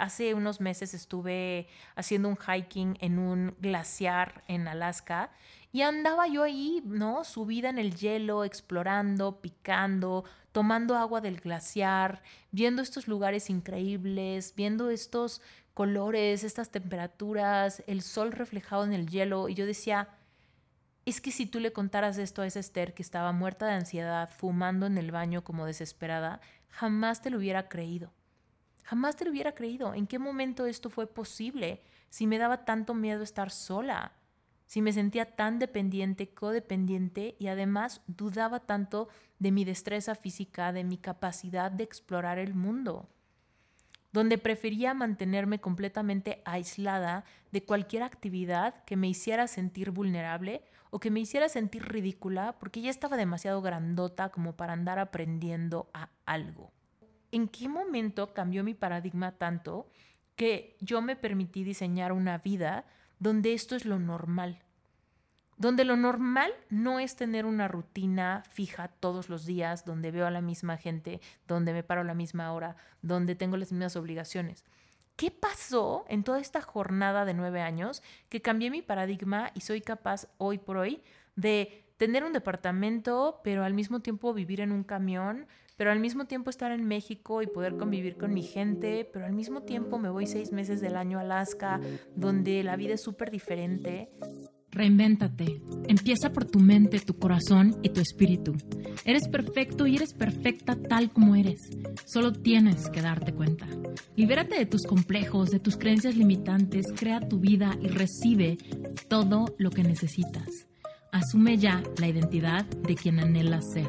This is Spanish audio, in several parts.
hace unos meses estuve haciendo un hiking en un glaciar en Alaska y andaba yo ahí, ¿no? Subida en el hielo, explorando, picando, tomando agua del glaciar, viendo estos lugares increíbles, viendo estos colores, estas temperaturas, el sol reflejado en el hielo. Y yo decía, es que si tú le contaras esto a esa Esther que estaba muerta de ansiedad, fumando en el baño como desesperada, jamás te lo hubiera creído. Jamás te hubiera creído. ¿En qué momento esto fue posible? Si me daba tanto miedo estar sola si me sentía tan dependiente, codependiente y además dudaba tanto de mi destreza física, de mi capacidad de explorar el mundo, donde prefería mantenerme completamente aislada de cualquier actividad que me hiciera sentir vulnerable o que me hiciera sentir ridícula porque ya estaba demasiado grandota como para andar aprendiendo a algo. ¿En qué momento cambió mi paradigma tanto que yo me permití diseñar una vida donde esto es lo normal, donde lo normal no es tener una rutina fija todos los días, donde veo a la misma gente, donde me paro a la misma hora, donde tengo las mismas obligaciones. ¿Qué pasó en toda esta jornada de nueve años que cambié mi paradigma y soy capaz hoy por hoy de tener un departamento, pero al mismo tiempo vivir en un camión, pero al mismo tiempo estar en México y poder convivir con mi gente, pero al mismo tiempo me voy seis meses del año a Alaska, donde la vida es súper diferente. Reinvéntate. Empieza por tu mente, tu corazón y tu espíritu. Eres perfecto y eres perfecta tal como eres. Solo tienes que darte cuenta. Libérate de tus complejos, de tus creencias limitantes, crea tu vida y recibe todo lo que necesitas. Asume ya la identidad de quien anhelas ser.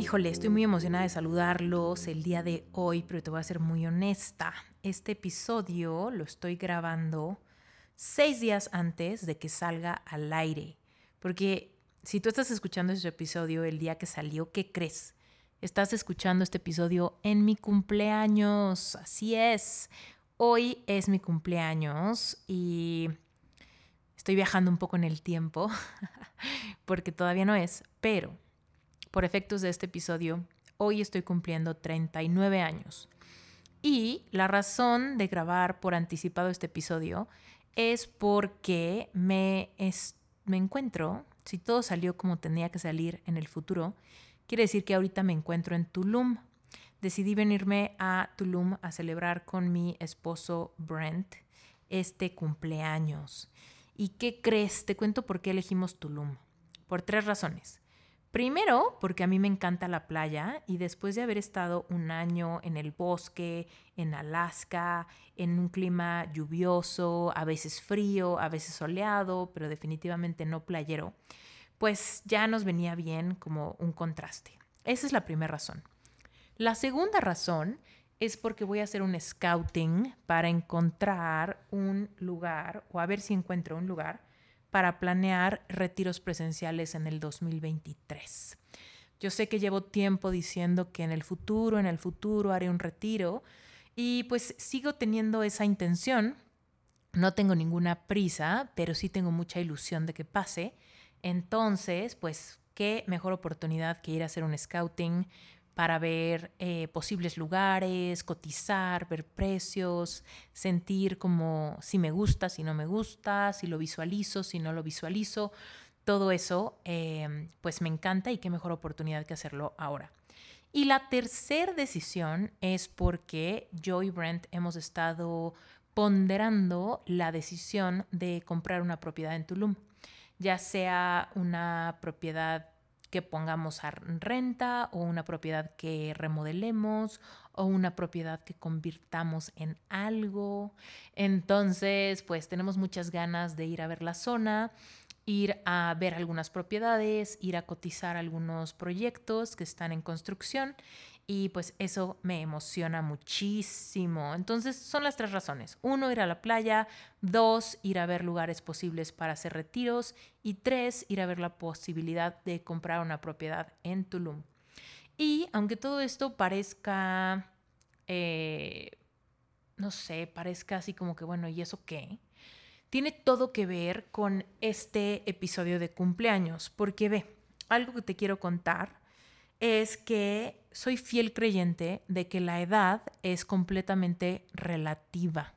Híjole, estoy muy emocionada de saludarlos el día de hoy, pero te voy a ser muy honesta. Este episodio lo estoy grabando seis días antes de que salga al aire. Porque si tú estás escuchando este episodio el día que salió, ¿qué crees? Estás escuchando este episodio en mi cumpleaños. Así es. Hoy es mi cumpleaños y estoy viajando un poco en el tiempo porque todavía no es, pero por efectos de este episodio, hoy estoy cumpliendo 39 años. Y la razón de grabar por anticipado este episodio es porque me, me encuentro, si todo salió como tenía que salir en el futuro, quiere decir que ahorita me encuentro en Tulum. Decidí venirme a Tulum a celebrar con mi esposo Brent este cumpleaños. ¿Y qué crees? Te cuento por qué elegimos Tulum. Por tres razones. Primero, porque a mí me encanta la playa y después de haber estado un año en el bosque, en Alaska, en un clima lluvioso, a veces frío, a veces soleado, pero definitivamente no playero, pues ya nos venía bien como un contraste. Esa es la primera razón. La segunda razón es porque voy a hacer un scouting para encontrar un lugar o a ver si encuentro un lugar para planear retiros presenciales en el 2023. Yo sé que llevo tiempo diciendo que en el futuro, en el futuro haré un retiro y pues sigo teniendo esa intención. No tengo ninguna prisa, pero sí tengo mucha ilusión de que pase. Entonces, pues, qué mejor oportunidad que ir a hacer un scouting, para ver eh, posibles lugares, cotizar, ver precios, sentir como si me gusta, si no me gusta, si lo visualizo, si no lo visualizo. Todo eso, em, pues me encanta y qué mejor oportunidad que hacerlo ahora. Y la tercera decisión es porque yo y Brent hemos estado ponderando la decisión de comprar una propiedad en Tulum, ya sea una propiedad que pongamos a renta o una propiedad que remodelemos o una propiedad que convirtamos en algo. Entonces, pues tenemos muchas ganas de ir a ver la zona, ir a ver algunas propiedades, ir a cotizar algunos proyectos que están en construcción y pues eso me emociona muchísimo. Entonces son las tres razones. Uno, ir a la playa. Dos, ir a ver lugares posibles para hacer retiros. Y tres, ir a ver la posibilidad de comprar una propiedad en Tulum. Y aunque todo esto parezca, eh, no sé, parezca así como que, bueno, ¿y eso qué? Tiene todo que ver con este episodio de cumpleaños. Porque ve, algo que te quiero contar es que soy fiel creyente de que la edad es completamente relativa.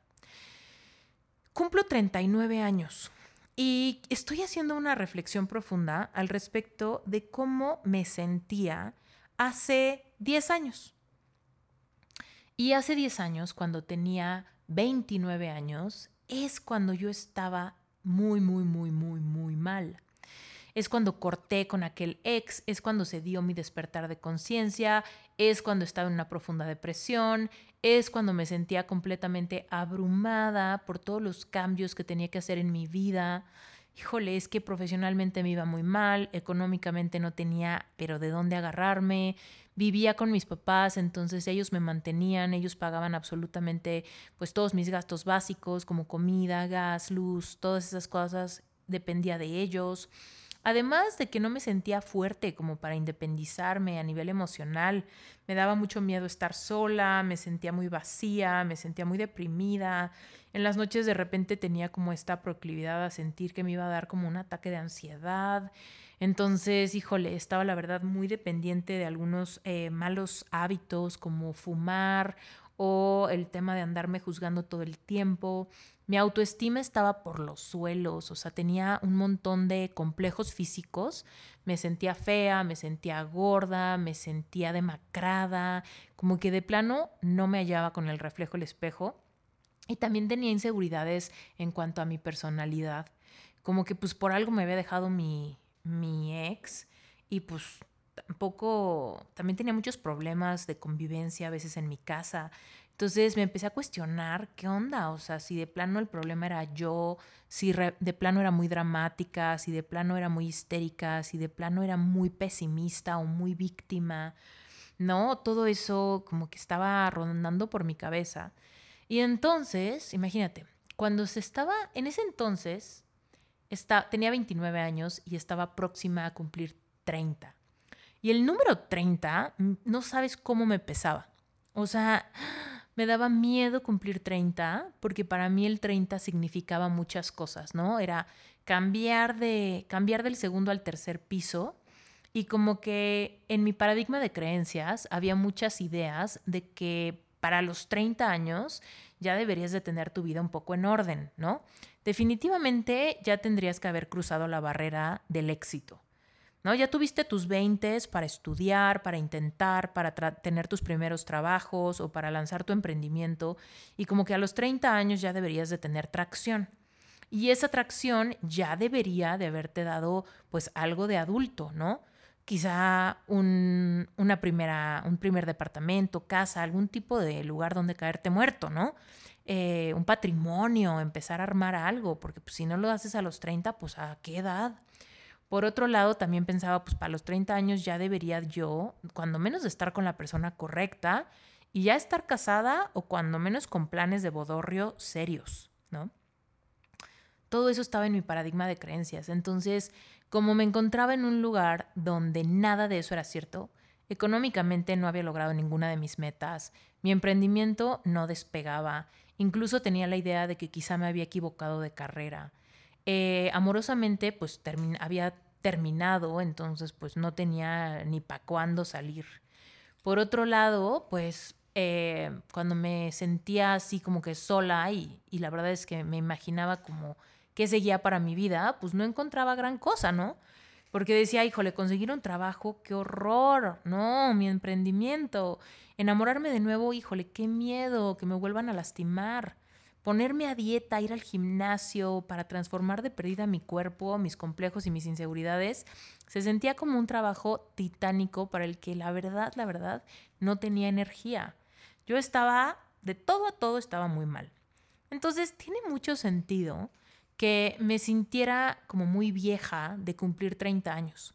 Cumplo 39 años y estoy haciendo una reflexión profunda al respecto de cómo me sentía hace 10 años. Y hace 10 años, cuando tenía 29 años, es cuando yo estaba muy, muy, muy, muy, muy mal es cuando corté con aquel ex, es cuando se dio mi despertar de conciencia, es cuando estaba en una profunda depresión, es cuando me sentía completamente abrumada por todos los cambios que tenía que hacer en mi vida. Híjole, es que profesionalmente me iba muy mal, económicamente no tenía, pero de dónde agarrarme. Vivía con mis papás, entonces ellos me mantenían, ellos pagaban absolutamente pues todos mis gastos básicos como comida, gas, luz, todas esas cosas dependía de ellos. Además de que no me sentía fuerte como para independizarme a nivel emocional, me daba mucho miedo estar sola, me sentía muy vacía, me sentía muy deprimida. En las noches de repente tenía como esta proclividad a sentir que me iba a dar como un ataque de ansiedad. Entonces, híjole, estaba la verdad muy dependiente de algunos eh, malos hábitos como fumar o el tema de andarme juzgando todo el tiempo. Mi autoestima estaba por los suelos, o sea, tenía un montón de complejos físicos. Me sentía fea, me sentía gorda, me sentía demacrada, como que de plano no me hallaba con el reflejo del espejo. Y también tenía inseguridades en cuanto a mi personalidad. Como que pues por algo me había dejado mi, mi ex y pues tampoco, también tenía muchos problemas de convivencia a veces en mi casa. Entonces me empecé a cuestionar qué onda, o sea, si de plano el problema era yo, si de plano era muy dramática, si de plano era muy histérica, si de plano era muy pesimista o muy víctima, ¿no? Todo eso como que estaba rondando por mi cabeza. Y entonces, imagínate, cuando se estaba, en ese entonces, está, tenía 29 años y estaba próxima a cumplir 30. Y el número 30, no sabes cómo me pesaba. O sea, me daba miedo cumplir 30 porque para mí el 30 significaba muchas cosas, ¿no? Era cambiar de cambiar del segundo al tercer piso y como que en mi paradigma de creencias había muchas ideas de que para los 30 años ya deberías de tener tu vida un poco en orden, ¿no? Definitivamente ya tendrías que haber cruzado la barrera del éxito. ¿No? Ya tuviste tus 20 para estudiar, para intentar, para tener tus primeros trabajos o para lanzar tu emprendimiento y como que a los 30 años ya deberías de tener tracción. Y esa tracción ya debería de haberte dado pues algo de adulto, ¿no? Quizá un, una primera, un primer departamento, casa, algún tipo de lugar donde caerte muerto, ¿no? Eh, un patrimonio, empezar a armar algo, porque pues, si no lo haces a los 30, pues a qué edad. Por otro lado, también pensaba, pues para los 30 años ya debería yo, cuando menos, estar con la persona correcta y ya estar casada o cuando menos con planes de bodorrio serios, ¿no? Todo eso estaba en mi paradigma de creencias. Entonces, como me encontraba en un lugar donde nada de eso era cierto, económicamente no había logrado ninguna de mis metas, mi emprendimiento no despegaba, incluso tenía la idea de que quizá me había equivocado de carrera. Eh, amorosamente, pues había terminado, entonces pues no tenía ni para cuándo salir. Por otro lado, pues eh, cuando me sentía así como que sola y, y la verdad es que me imaginaba como que seguía para mi vida, pues no encontraba gran cosa, ¿no? Porque decía, híjole, conseguir un trabajo, qué horror, no, mi emprendimiento, enamorarme de nuevo, híjole, qué miedo, que me vuelvan a lastimar ponerme a dieta, ir al gimnasio para transformar de perdida mi cuerpo, mis complejos y mis inseguridades, se sentía como un trabajo titánico para el que la verdad, la verdad, no tenía energía. Yo estaba, de todo a todo, estaba muy mal. Entonces, tiene mucho sentido que me sintiera como muy vieja de cumplir 30 años.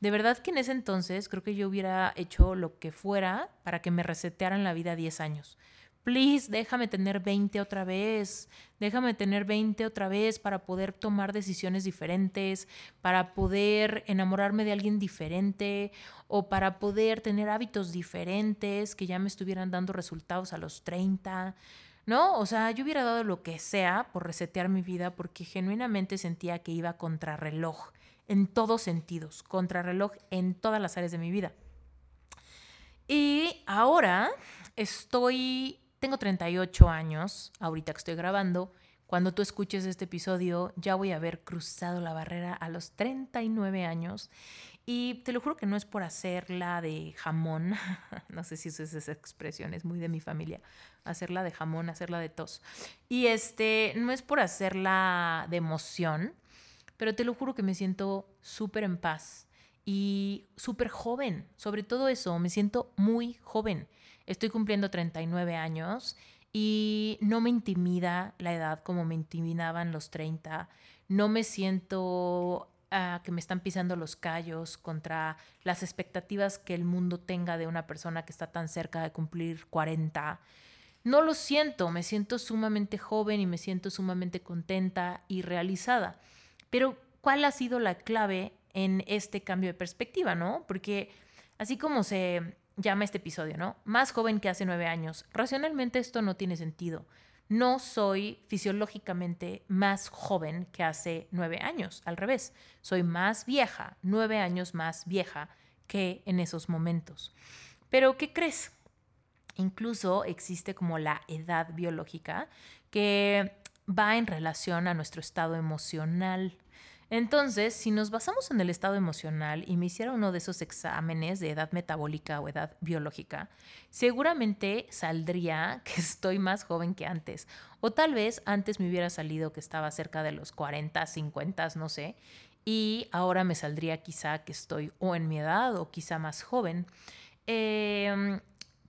De verdad que en ese entonces creo que yo hubiera hecho lo que fuera para que me resetearan la vida 10 años. Please, déjame tener 20 otra vez. Déjame tener 20 otra vez para poder tomar decisiones diferentes, para poder enamorarme de alguien diferente o para poder tener hábitos diferentes que ya me estuvieran dando resultados a los 30. ¿No? O sea, yo hubiera dado lo que sea por resetear mi vida porque genuinamente sentía que iba contra reloj en todos sentidos, contrarreloj en todas las áreas de mi vida. Y ahora estoy, tengo 38 años, ahorita que estoy grabando. Cuando tú escuches este episodio, ya voy a haber cruzado la barrera a los 39 años. Y te lo juro que no es por hacerla de jamón, no sé si usas esa expresión, es muy de mi familia, hacerla de jamón, hacerla de tos. Y este, no es por hacerla de emoción, pero te lo juro que me siento súper en paz y súper joven. Sobre todo eso, me siento muy joven. Estoy cumpliendo 39 años y no me intimida la edad como me intimidaban los 30. No me siento uh, que me están pisando los callos contra las expectativas que el mundo tenga de una persona que está tan cerca de cumplir 40. No lo siento, me siento sumamente joven y me siento sumamente contenta y realizada. Pero, ¿cuál ha sido la clave en este cambio de perspectiva, no? Porque así como se llama este episodio, ¿no? Más joven que hace nueve años. Racionalmente esto no tiene sentido. No soy fisiológicamente más joven que hace nueve años. Al revés, soy más vieja, nueve años más vieja que en esos momentos. Pero, ¿qué crees? Incluso existe como la edad biológica que va en relación a nuestro estado emocional. Entonces, si nos basamos en el estado emocional y me hiciera uno de esos exámenes de edad metabólica o edad biológica, seguramente saldría que estoy más joven que antes. O tal vez antes me hubiera salido que estaba cerca de los 40, 50, no sé. Y ahora me saldría quizá que estoy o en mi edad o quizá más joven. Em,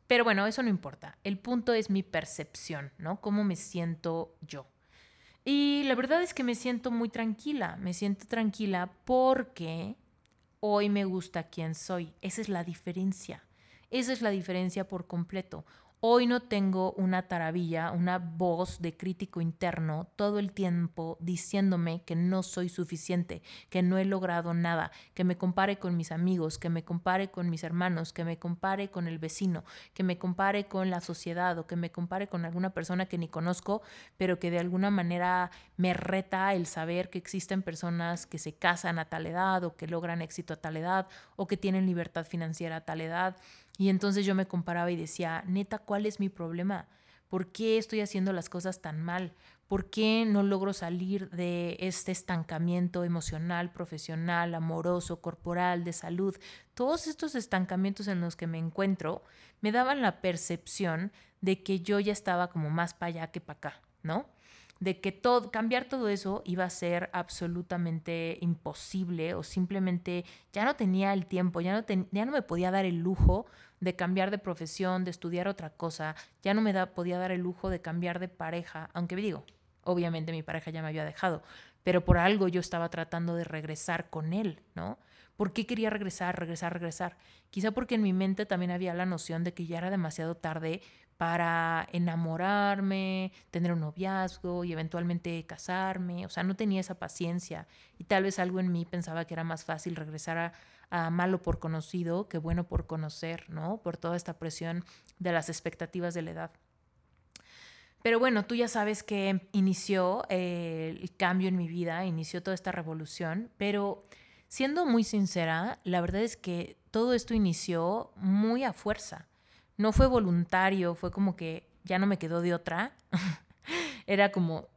pero bueno, eso no importa. El punto es mi percepción, ¿no? Cómo me siento yo. Y la verdad es que me siento muy tranquila, me siento tranquila porque hoy me gusta quién soy. Esa es la diferencia. Esa es la diferencia por completo. Hoy no tengo una taravilla, una voz de crítico interno todo el tiempo diciéndome que no soy suficiente, que no he logrado nada, que me compare con mis amigos, que me compare con mis hermanos, que me compare con el vecino, que me compare con la sociedad o que me compare con alguna persona que ni conozco, pero que de alguna manera me reta el saber que existen personas que se casan a tal edad o que logran éxito a tal edad o que tienen libertad financiera a tal edad y entonces yo me comparaba y decía, neta, ¿cuál es mi problema? ¿Por qué estoy haciendo las cosas tan mal? ¿Por qué no logro salir de este estancamiento emocional, profesional, amoroso, corporal, de salud? Todos estos estancamientos en los que me encuentro me daban la percepción de que yo ya estaba como más para allá que para acá, ¿no? De que todo, cambiar todo eso iba a ser absolutamente imposible o simplemente ya no tenía el tiempo, ya no, ya no me podía dar el lujo de cambiar de profesión, de estudiar otra cosa, ya no me podía dar el lujo de cambiar de pareja, aunque digo, obviamente mi pareja ya me había dejado, pero por algo yo estaba tratando de regresar con él, ¿no? ¿Por qué quería regresar, regresar, regresar? Quizá porque en mi mente también había la noción de que ya era demasiado tarde para enamorarme, tener un noviazgo y eventualmente casarme. O sea, no tenía esa paciencia y tal vez algo en mí pensaba que era más fácil regresar a, malo por conocido que bueno por conocer, ¿no? Por toda esta presión de las expectativas de la edad. Pero bueno, tú ya sabes que inició eh, el cambio en mi vida, inició toda esta revolución, pero siendo muy sincera, la verdad es que todo esto inició muy a fuerza no fue voluntario, fue como que ya no me quedó de otra. Era como,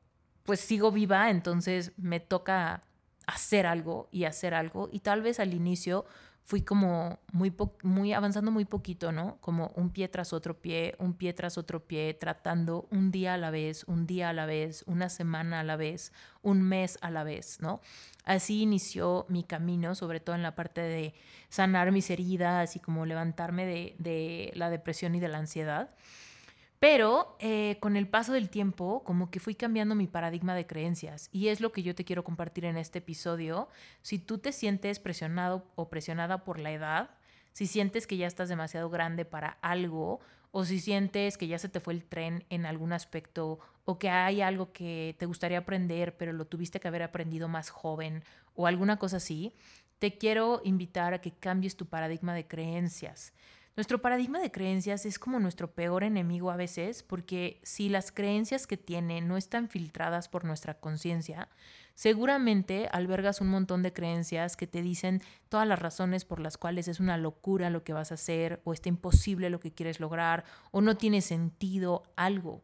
pues sigo viva, entonces me toca hacer algo y hacer algo. Y tal vez al inicio fui como muy, muy avanzando muy poquito, ¿no? Como un pie tras otro pie, un pie tras otro pie, tratando un día a la vez, un día a la vez, una semana a la vez, un mes a la vez, ¿no? Así inició mi camino, sobre todo en la parte de sanar mis heridas y como levantarme de, de la depresión y de la ansiedad. Pero eh, con el paso del tiempo, como que fui cambiando mi paradigma de creencias. Y es lo que yo te quiero compartir en este episodio. Si tú te sientes presionado o presionada por la edad, si sientes que ya estás demasiado grande para algo, o si sientes que ya se te fue el tren en algún aspecto, o que hay algo que te gustaría aprender, pero lo tuviste que haber aprendido más joven, o alguna cosa así, te quiero invitar a que cambies tu paradigma de creencias. Nuestro paradigma de creencias es como nuestro peor enemigo a veces, porque si las creencias que tiene no están filtradas por nuestra conciencia, seguramente albergas un montón de creencias que te dicen todas las razones por las cuales es una locura lo que vas a hacer, o está imposible lo que quieres lograr, o no tiene sentido algo.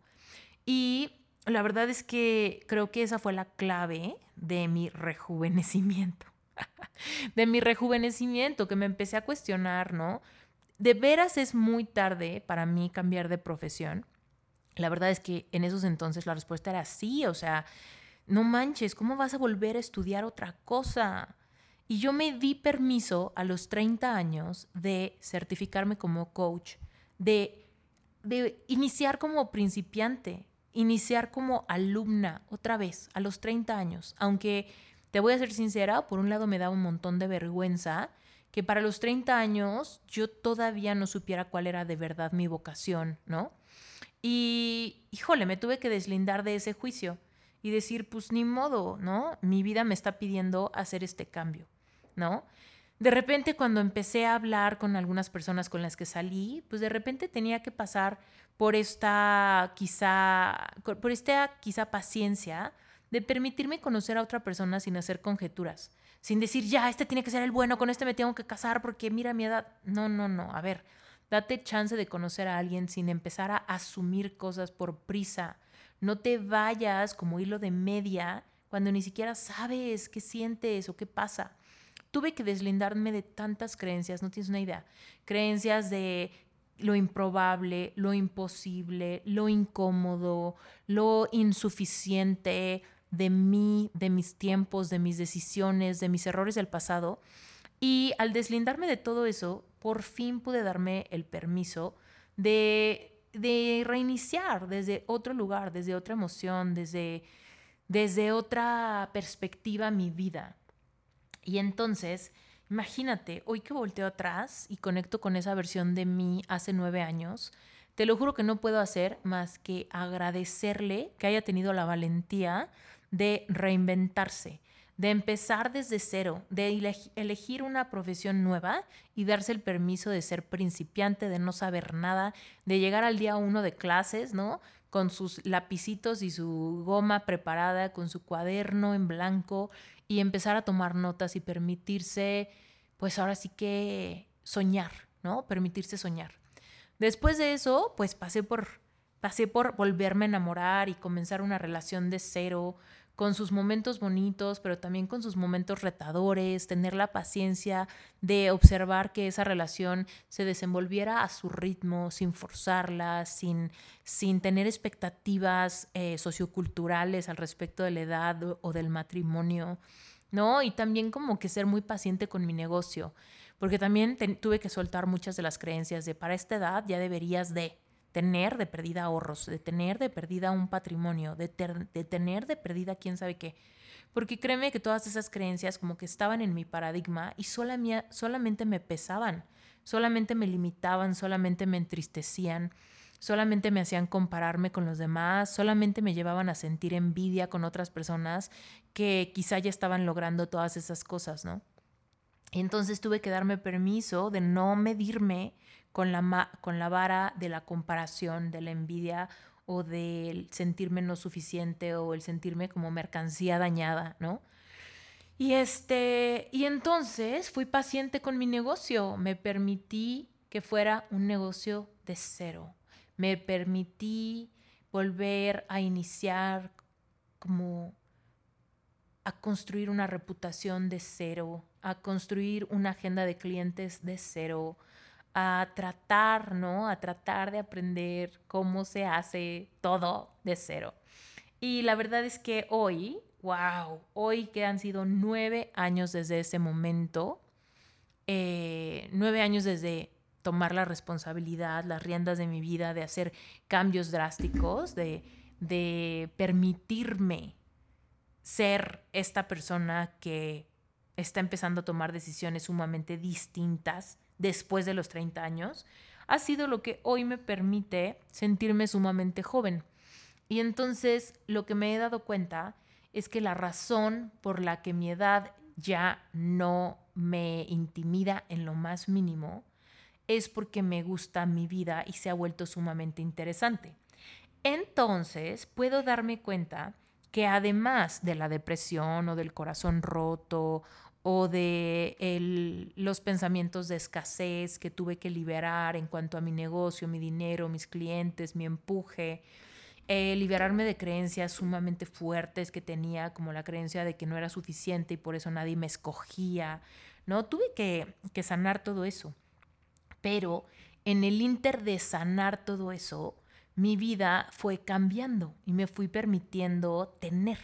Y la verdad es que creo que esa fue la clave de mi rejuvenecimiento. de mi rejuvenecimiento, que me empecé a cuestionar, ¿no? De veras es muy tarde para mí cambiar de profesión. La verdad es que en esos entonces la respuesta era sí, o sea, no manches, ¿cómo vas a volver a estudiar otra cosa? Y yo me di permiso a los 30 años de certificarme como coach, de, de iniciar como principiante, iniciar como alumna otra vez a los 30 años, aunque te voy a ser sincera, por un lado me da un montón de vergüenza que para los 30 años yo todavía no supiera cuál era de verdad mi vocación, ¿no? Y, híjole, me tuve que deslindar de ese juicio y decir, pues ni modo, ¿no? Mi vida me está pidiendo hacer este cambio, ¿no? De repente cuando empecé a hablar con algunas personas con las que salí, pues de repente tenía que pasar por esta quizá, por esta quizá paciencia de permitirme conocer a otra persona sin hacer conjeturas, sin decir, ya, este tiene que ser el bueno, con este me tengo que casar porque mira mi edad. No, no, no. A ver, date chance de conocer a alguien sin empezar a asumir cosas por prisa. No te vayas como hilo de media cuando ni siquiera sabes qué sientes o qué pasa. Tuve que deslindarme de tantas creencias, no tienes una idea. Creencias de lo improbable, lo imposible, lo incómodo, lo insuficiente, de mí, de mis tiempos, de mis decisiones, de mis errores del pasado. Y al deslindarme de todo eso, por fin pude darme el permiso de, de reiniciar desde otro lugar, desde otra emoción, desde, desde otra perspectiva mi vida. Y entonces, imagínate, hoy que volteo atrás y conecto con esa versión de mí hace nueve años, te lo juro que no puedo hacer más que agradecerle que haya tenido la valentía de reinventarse, de empezar desde cero, de elegir una profesión nueva y darse el permiso de ser principiante, de no saber nada, de llegar al día uno de clases, ¿no? Con sus lapicitos y su goma preparada, con su cuaderno en blanco y empezar a tomar notas y permitirse, pues ahora sí que soñar, ¿no? Permitirse soñar. Después de eso, pues pasé por, pasé por volverme a enamorar y comenzar una relación de cero, con sus momentos bonitos, pero también con sus momentos retadores, tener la paciencia de observar que esa relación se desenvolviera a su ritmo, sin forzarla, sin, sin tener expectativas eh, socioculturales al respecto de la edad o del matrimonio, ¿no? Y también como que ser muy paciente con mi negocio, porque también tuve que soltar muchas de las creencias de para esta edad ya deberías de, tener de perdida ahorros, de tener de perdida un patrimonio, de, tener de perdida quién sabe qué. Porque créeme que todas esas creencias como que estaban en mi paradigma y solamente me pesaban, solamente me limitaban, solamente me entristecían, solamente me hacían compararme con los demás, solamente me llevaban a sentir envidia con otras personas que quizá ya estaban logrando todas esas cosas, ¿no? Y entonces tuve que darme permiso de no medirme con la, con la vara de la comparación, de la envidia o del sentirme no suficiente o el sentirme como mercancía dañada, ¿no? Y este, y entonces fui paciente con mi negocio, me permití que fuera un negocio de cero. Me permití volver a iniciar como a construir una reputación de cero, a construir una agenda de clientes de cero, a tratar, ¿no? A tratar de aprender cómo se hace todo de cero. Y la verdad es que hoy, wow, hoy que han sido nueve años desde ese momento, eh, nueve años desde tomar la responsabilidad, las riendas de mi vida, de hacer cambios drásticos, de, de permitirme ser esta persona que está empezando a tomar decisiones sumamente distintas después de los 30 años, ha sido lo que hoy me permite sentirme sumamente joven. Y entonces lo que me he dado cuenta es que la razón por la que mi edad ya no me intimida en lo más mínimo es porque me gusta mi vida y se ha vuelto sumamente interesante. Entonces puedo darme cuenta que además de la depresión o del corazón roto o de los pensamientos de escasez que tuve que liberar en cuanto a mi negocio, mi dinero, mis clientes, mi empuje, eh, liberarme de creencias sumamente fuertes que tenía, como la creencia de que no era suficiente y por eso nadie me escogía, ¿no? Tuve que, que sanar todo eso. Pero en el inter de sanar todo eso, mi vida fue cambiando y me fui permitiendo tener,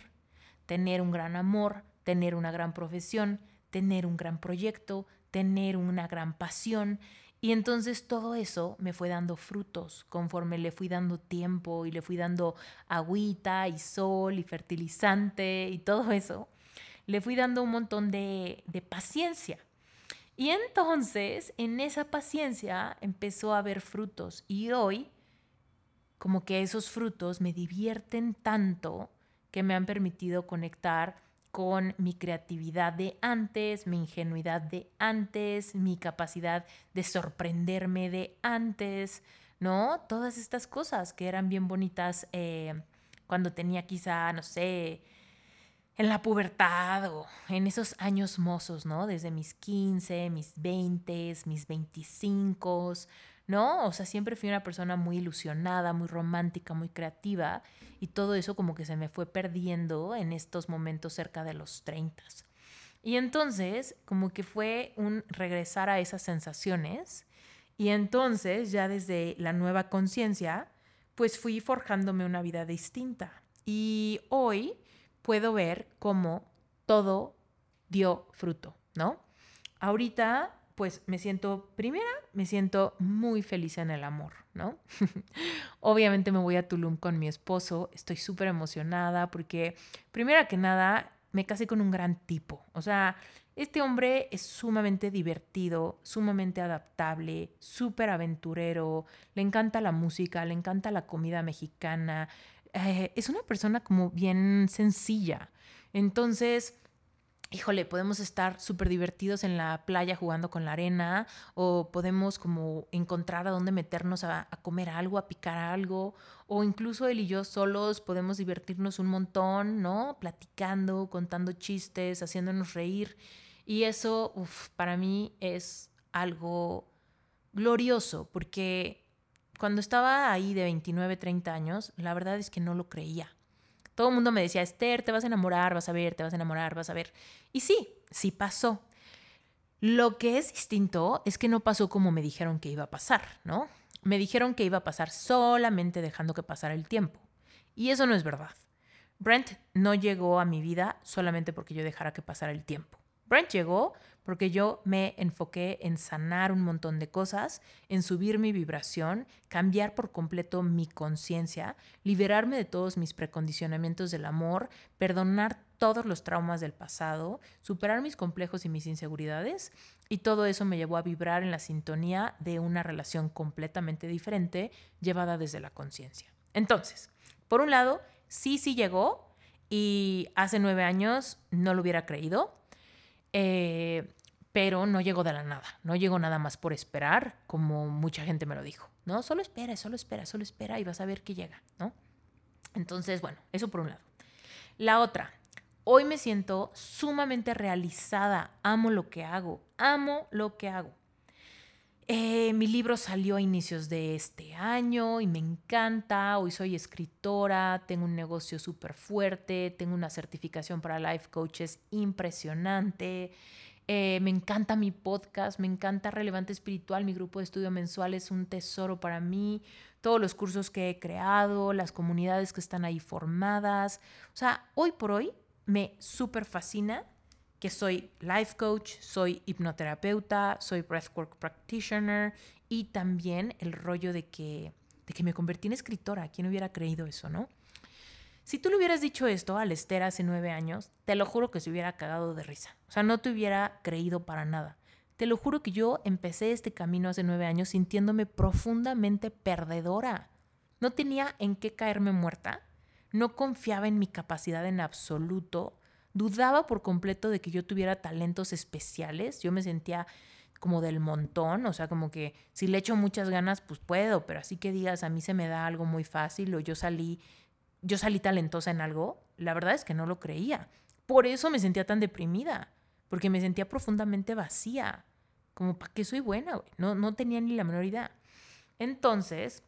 tener un gran amor, tener una gran profesión, tener un gran proyecto, tener una gran pasión. Y entonces todo eso me fue dando frutos conforme le fui dando tiempo y le fui dando agüita y sol y fertilizante y todo eso. Le fui dando un montón de, de paciencia. Y entonces en esa paciencia empezó a haber frutos y hoy como que esos frutos me divierten tanto que me han permitido conectar con mi creatividad de antes, mi ingenuidad de antes, mi capacidad de sorprenderme de antes, ¿no? Todas estas cosas que eran bien bonitas eh, cuando tenía quizá, no sé, en la pubertad o en esos años mozos, ¿no? Desde mis 15, mis 20, mis 25, ¿no? O sea, siempre fui una persona muy ilusionada, muy romántica, muy creativa y todo eso como que se me fue perdiendo en estos momentos cerca de los 30. Y entonces como que fue un regresar a esas sensaciones y entonces ya desde la nueva conciencia pues fui forjándome una vida distinta. Y hoy puedo ver cómo todo dio fruto, ¿no? Ahorita pues me siento, primera, me siento muy feliz en el amor, ¿no? Obviamente me voy a Tulum con mi esposo, estoy súper emocionada porque, primera que nada, me casé con un gran tipo, o sea, este hombre es sumamente divertido, sumamente adaptable, súper aventurero, le encanta la música, le encanta la comida mexicana, eh, es una persona como bien sencilla. Entonces, híjole, podemos estar súper divertidos en la playa jugando con la arena o podemos como encontrar a dónde meternos a, comer algo, a picar algo o incluso él y yo solos podemos divertirnos un montón, ¿no? Platicando, contando chistes, haciéndonos reír y eso para mí es algo glorioso porque cuando estaba ahí de 29, 30 años, la verdad es que no lo creía. Todo el mundo me decía, Esther, te vas a enamorar, vas a ver, te vas a enamorar, vas a ver. Y sí, sí pasó. Lo que es distinto es que no pasó como me dijeron que iba a pasar, ¿no? Me dijeron que iba a pasar solamente dejando que pasara el tiempo. Y eso no es verdad. Brent no llegó a mi vida solamente porque yo dejara que pasara el tiempo. Brent llegó porque yo me enfoqué en sanar un montón de cosas, en subir mi vibración, cambiar por completo mi conciencia, liberarme de todos mis precondicionamientos del amor, perdonar todos los traumas del pasado, superar mis complejos y mis inseguridades, y todo eso me llevó a vibrar en la sintonía de una relación completamente diferente llevada desde la conciencia. Entonces, por un lado, sí, sí llegó, y hace nueve años no lo hubiera creído eh, pero no llegó de la nada, no llegó nada más por esperar, como mucha gente me lo dijo, ¿no? Solo espera, solo espera, solo espera y vas a ver que llega, ¿no? Entonces, bueno, eso por un lado. La otra, hoy me siento sumamente realizada, amo lo que hago, amo lo que hago. Eh, mi libro salió a inicios de este año y me encanta. Hoy soy escritora, tengo un negocio súper fuerte, tengo una certificación para life coaches impresionante. Eh, me encanta mi podcast, me encanta Relevante Espiritual, mi grupo de estudio mensual es un tesoro para mí. Todos los cursos que he creado, las comunidades que están ahí formadas. O sea, hoy por hoy me súper fascina que soy life coach, soy hipnoterapeuta, soy breathwork practitioner y también el rollo de que, de que me convertí en escritora. ¿Quién hubiera creído eso, no? Si tú le hubieras dicho esto a Lester hace nueve años, te lo juro que se hubiera cagado de risa. O sea, no te hubiera creído para nada. Te lo juro que yo empecé este camino hace nueve años sintiéndome profundamente perdedora. No tenía en qué caerme muerta. No confiaba en mi capacidad en absoluto. Dudaba por completo de que yo tuviera talentos especiales. Yo me sentía como del montón, o sea, como que si le echo muchas ganas, pues puedo, pero así que digas, a mí se me da algo muy fácil o yo salí yo salí talentosa en algo, la verdad es que no lo creía. Por eso me sentía tan deprimida, porque me sentía profundamente vacía. Como, ¿para qué soy buena? No, no tenía ni la menor idea. Entonces,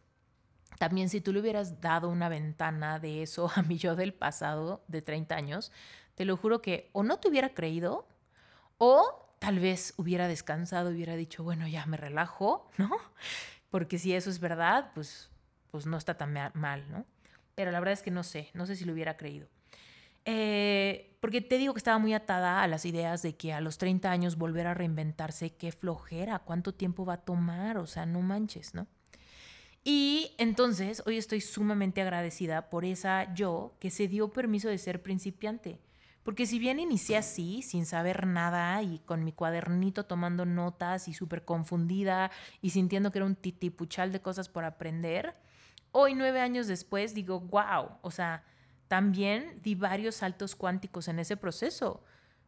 también si tú le hubieras dado una ventana de eso a mi yo del pasado, de 30 años, te lo juro que o no te hubiera creído, o tal vez hubiera descansado, hubiera dicho, bueno, ya me relajo, ¿no? Porque si eso es verdad, pues, pues no está tan mal, ¿no? Pero la verdad es que no sé, no sé si lo hubiera creído. Eh, porque te digo que estaba muy atada a las ideas de que a los 30 años volver a reinventarse, qué flojera, cuánto tiempo va a tomar, o sea, no manches, ¿no? Y entonces hoy estoy sumamente agradecida por esa yo que se dio permiso de ser principiante. Porque si bien inicié así, sin saber nada y con mi cuadernito tomando notas y súper confundida y sintiendo que era un titipuchal de cosas por aprender, Hoy, nueve años después, digo, wow, o sea, también di varios saltos cuánticos en ese proceso.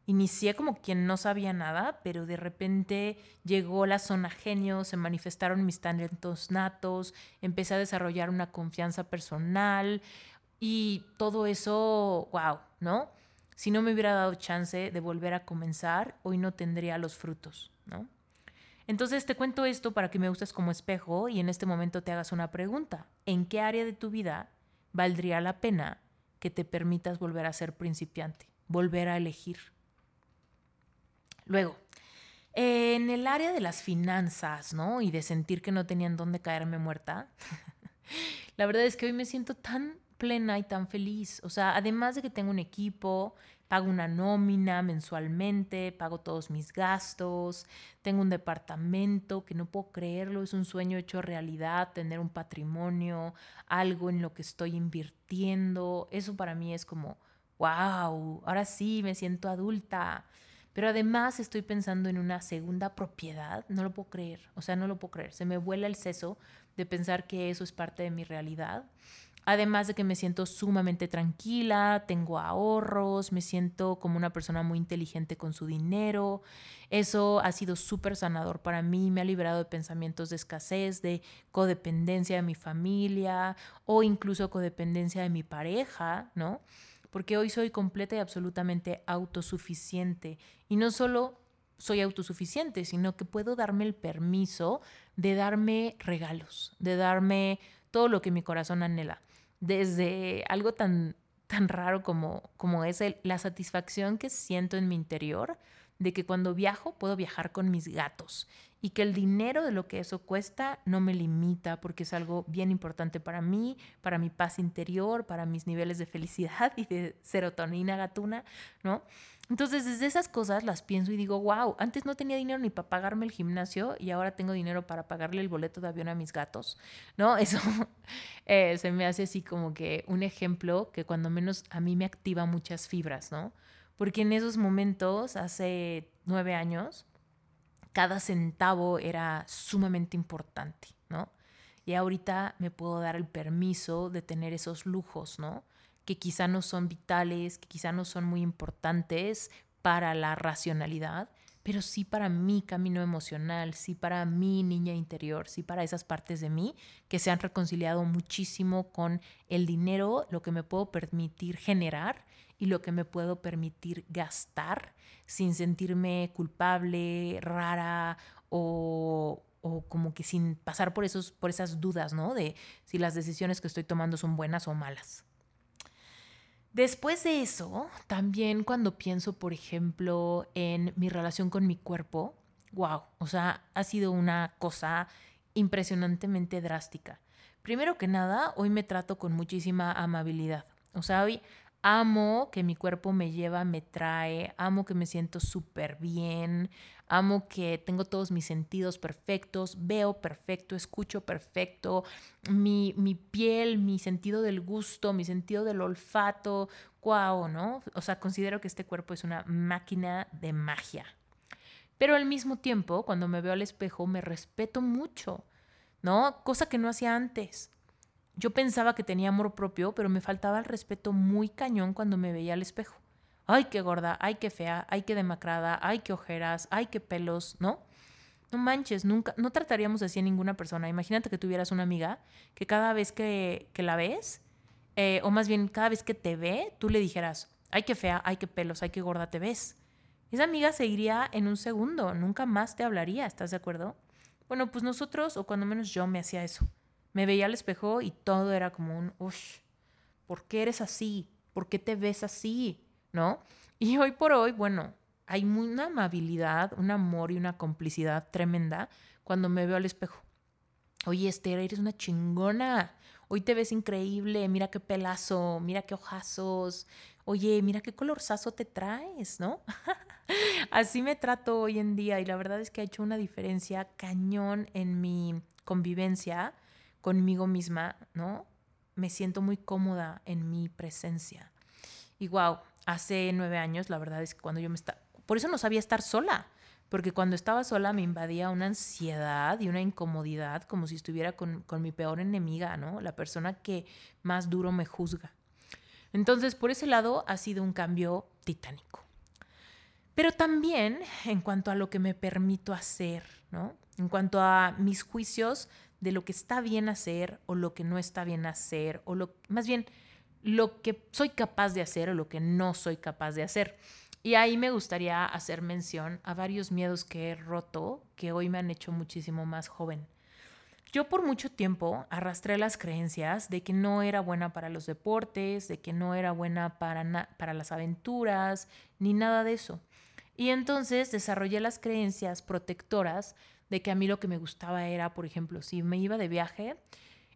Inicié como quien no sabía nada, pero de repente llegó la zona genio, se manifestaron mis talentos natos, empecé a desarrollar una confianza personal y todo eso, wow, ¿no? Si no me hubiera dado chance de volver a comenzar, hoy no tendría los frutos, ¿no? Entonces te cuento esto para que me uses como espejo y en este momento te hagas una pregunta. ¿En qué área de tu vida valdría la pena que te permitas volver a ser principiante, volver a elegir? Luego, en el área de las finanzas, ¿no? Y de sentir que no tenían dónde caerme muerta. la verdad es que hoy me siento tan plena y tan feliz. O sea, además de que tengo un equipo, pago una nómina mensualmente, pago todos mis gastos, tengo un departamento que no puedo creerlo, es un sueño hecho realidad, tener un patrimonio, algo en lo que estoy invirtiendo. Eso para mí es como, wow, ahora sí me siento adulta. Pero además estoy pensando en una segunda propiedad, no lo puedo creer, o sea, no lo puedo creer, se me vuela el seso de pensar que eso es parte de mi realidad. Además de que me siento sumamente tranquila, tengo ahorros, me siento como una persona muy inteligente con su dinero. Eso ha sido súper sanador para mí, me ha liberado de pensamientos de escasez, de codependencia de mi familia o incluso codependencia de mi pareja, ¿no? Porque hoy soy completa y absolutamente autosuficiente. Y no solo soy autosuficiente, sino que puedo darme el permiso de darme regalos, de darme todo lo que mi corazón anhela desde algo tan, tan raro como, como es la satisfacción que siento en mi interior de que cuando viajo puedo viajar con mis gatos y que el dinero de lo que eso cuesta no me limita porque es algo bien importante para mí, para mi paz interior, para mis niveles de felicidad y de serotonina gatuna, ¿no? Entonces, desde esas cosas las pienso y digo, wow, antes no tenía dinero ni para pagarme el gimnasio y ahora tengo dinero para pagarle el boleto de avión a mis gatos, ¿no? Eso eh, se me hace así como que un ejemplo que cuando menos a mí me activa muchas fibras, ¿no? Porque en esos momentos, hace nueve años, cada centavo era sumamente importante, ¿no? Y ahorita me puedo dar el permiso de tener esos lujos, ¿no? que quizá no son vitales, que quizá no son muy importantes para la racionalidad, pero sí para mi camino emocional, sí para mi niña interior, sí para esas partes de mí que se han reconciliado muchísimo con el dinero, lo que me puedo permitir generar y lo que me puedo permitir gastar sin sentirme culpable, rara o, o como que sin pasar por, esos, por esas dudas, ¿no? De si las decisiones que estoy tomando son buenas o malas. Después de eso, también cuando pienso, por ejemplo, en mi relación con mi cuerpo, wow, o sea, ha sido una cosa impresionantemente drástica. Primero que nada, hoy me trato con muchísima amabilidad. O sea, hoy Amo que mi cuerpo me lleva, me trae, amo que me siento súper bien, amo que tengo todos mis sentidos perfectos, veo perfecto, escucho perfecto, mi, mi piel, mi sentido del gusto, mi sentido del olfato, guau, ¿no? O sea, considero que este cuerpo es una máquina de magia. Pero al mismo tiempo, cuando me veo al espejo, me respeto mucho, ¿no? Cosa que no hacía antes. Yo pensaba que tenía amor propio, pero me faltaba el respeto muy cañón cuando me veía al espejo. Ay, qué gorda, ay, qué fea, ay, qué demacrada, ay, qué ojeras, ay, qué pelos, ¿no? No manches, nunca, no trataríamos así a ninguna persona. Imagínate que tuvieras una amiga que cada vez que, la ves, eh, o más bien cada vez que te ve, tú le dijeras, ay, qué fea, ay, qué pelos, ay, qué gorda te ves. Esa amiga se iría en un segundo, nunca más te hablaría, ¿estás de acuerdo? Bueno, pues nosotros, o cuando menos yo me hacía eso. Me veía al espejo y todo era como un, uff, ¿por qué eres así? ¿Por qué te ves así? ¿No? Y hoy por hoy, bueno, hay una amabilidad, un amor y una complicidad tremenda cuando me veo al espejo. Oye, Esther, eres una chingona. Hoy te ves increíble. Mira qué pelazo, mira qué ojazos. Oye, mira qué colorzazo te traes, ¿no? Así me trato hoy en día y la verdad es que ha hecho una diferencia cañón en mi convivencia conmigo misma, ¿no? Me siento muy cómoda en mi presencia. Y wow, hace nueve años, la verdad es que cuando yo me estaba... Por eso no sabía estar sola, porque cuando estaba sola me invadía una ansiedad y una incomodidad como si estuviera con, con mi peor enemiga, ¿no? La persona que más duro me juzga. Entonces, por ese lado ha sido un cambio titánico. Pero también en cuanto a lo que me permito hacer, ¿no? En cuanto a mis juicios de lo que está bien hacer o lo que no está bien hacer, o lo, más bien lo que soy capaz de hacer o lo que no soy capaz de hacer. Y ahí me gustaría hacer mención a varios miedos que he roto que hoy me han hecho muchísimo más joven. Yo por mucho tiempo arrastré las creencias de que no era buena para los deportes, de que no era buena para, para las aventuras, ni nada de eso. Y entonces desarrollé las creencias protectoras de que a mí lo que me gustaba era, por ejemplo, si me iba de viaje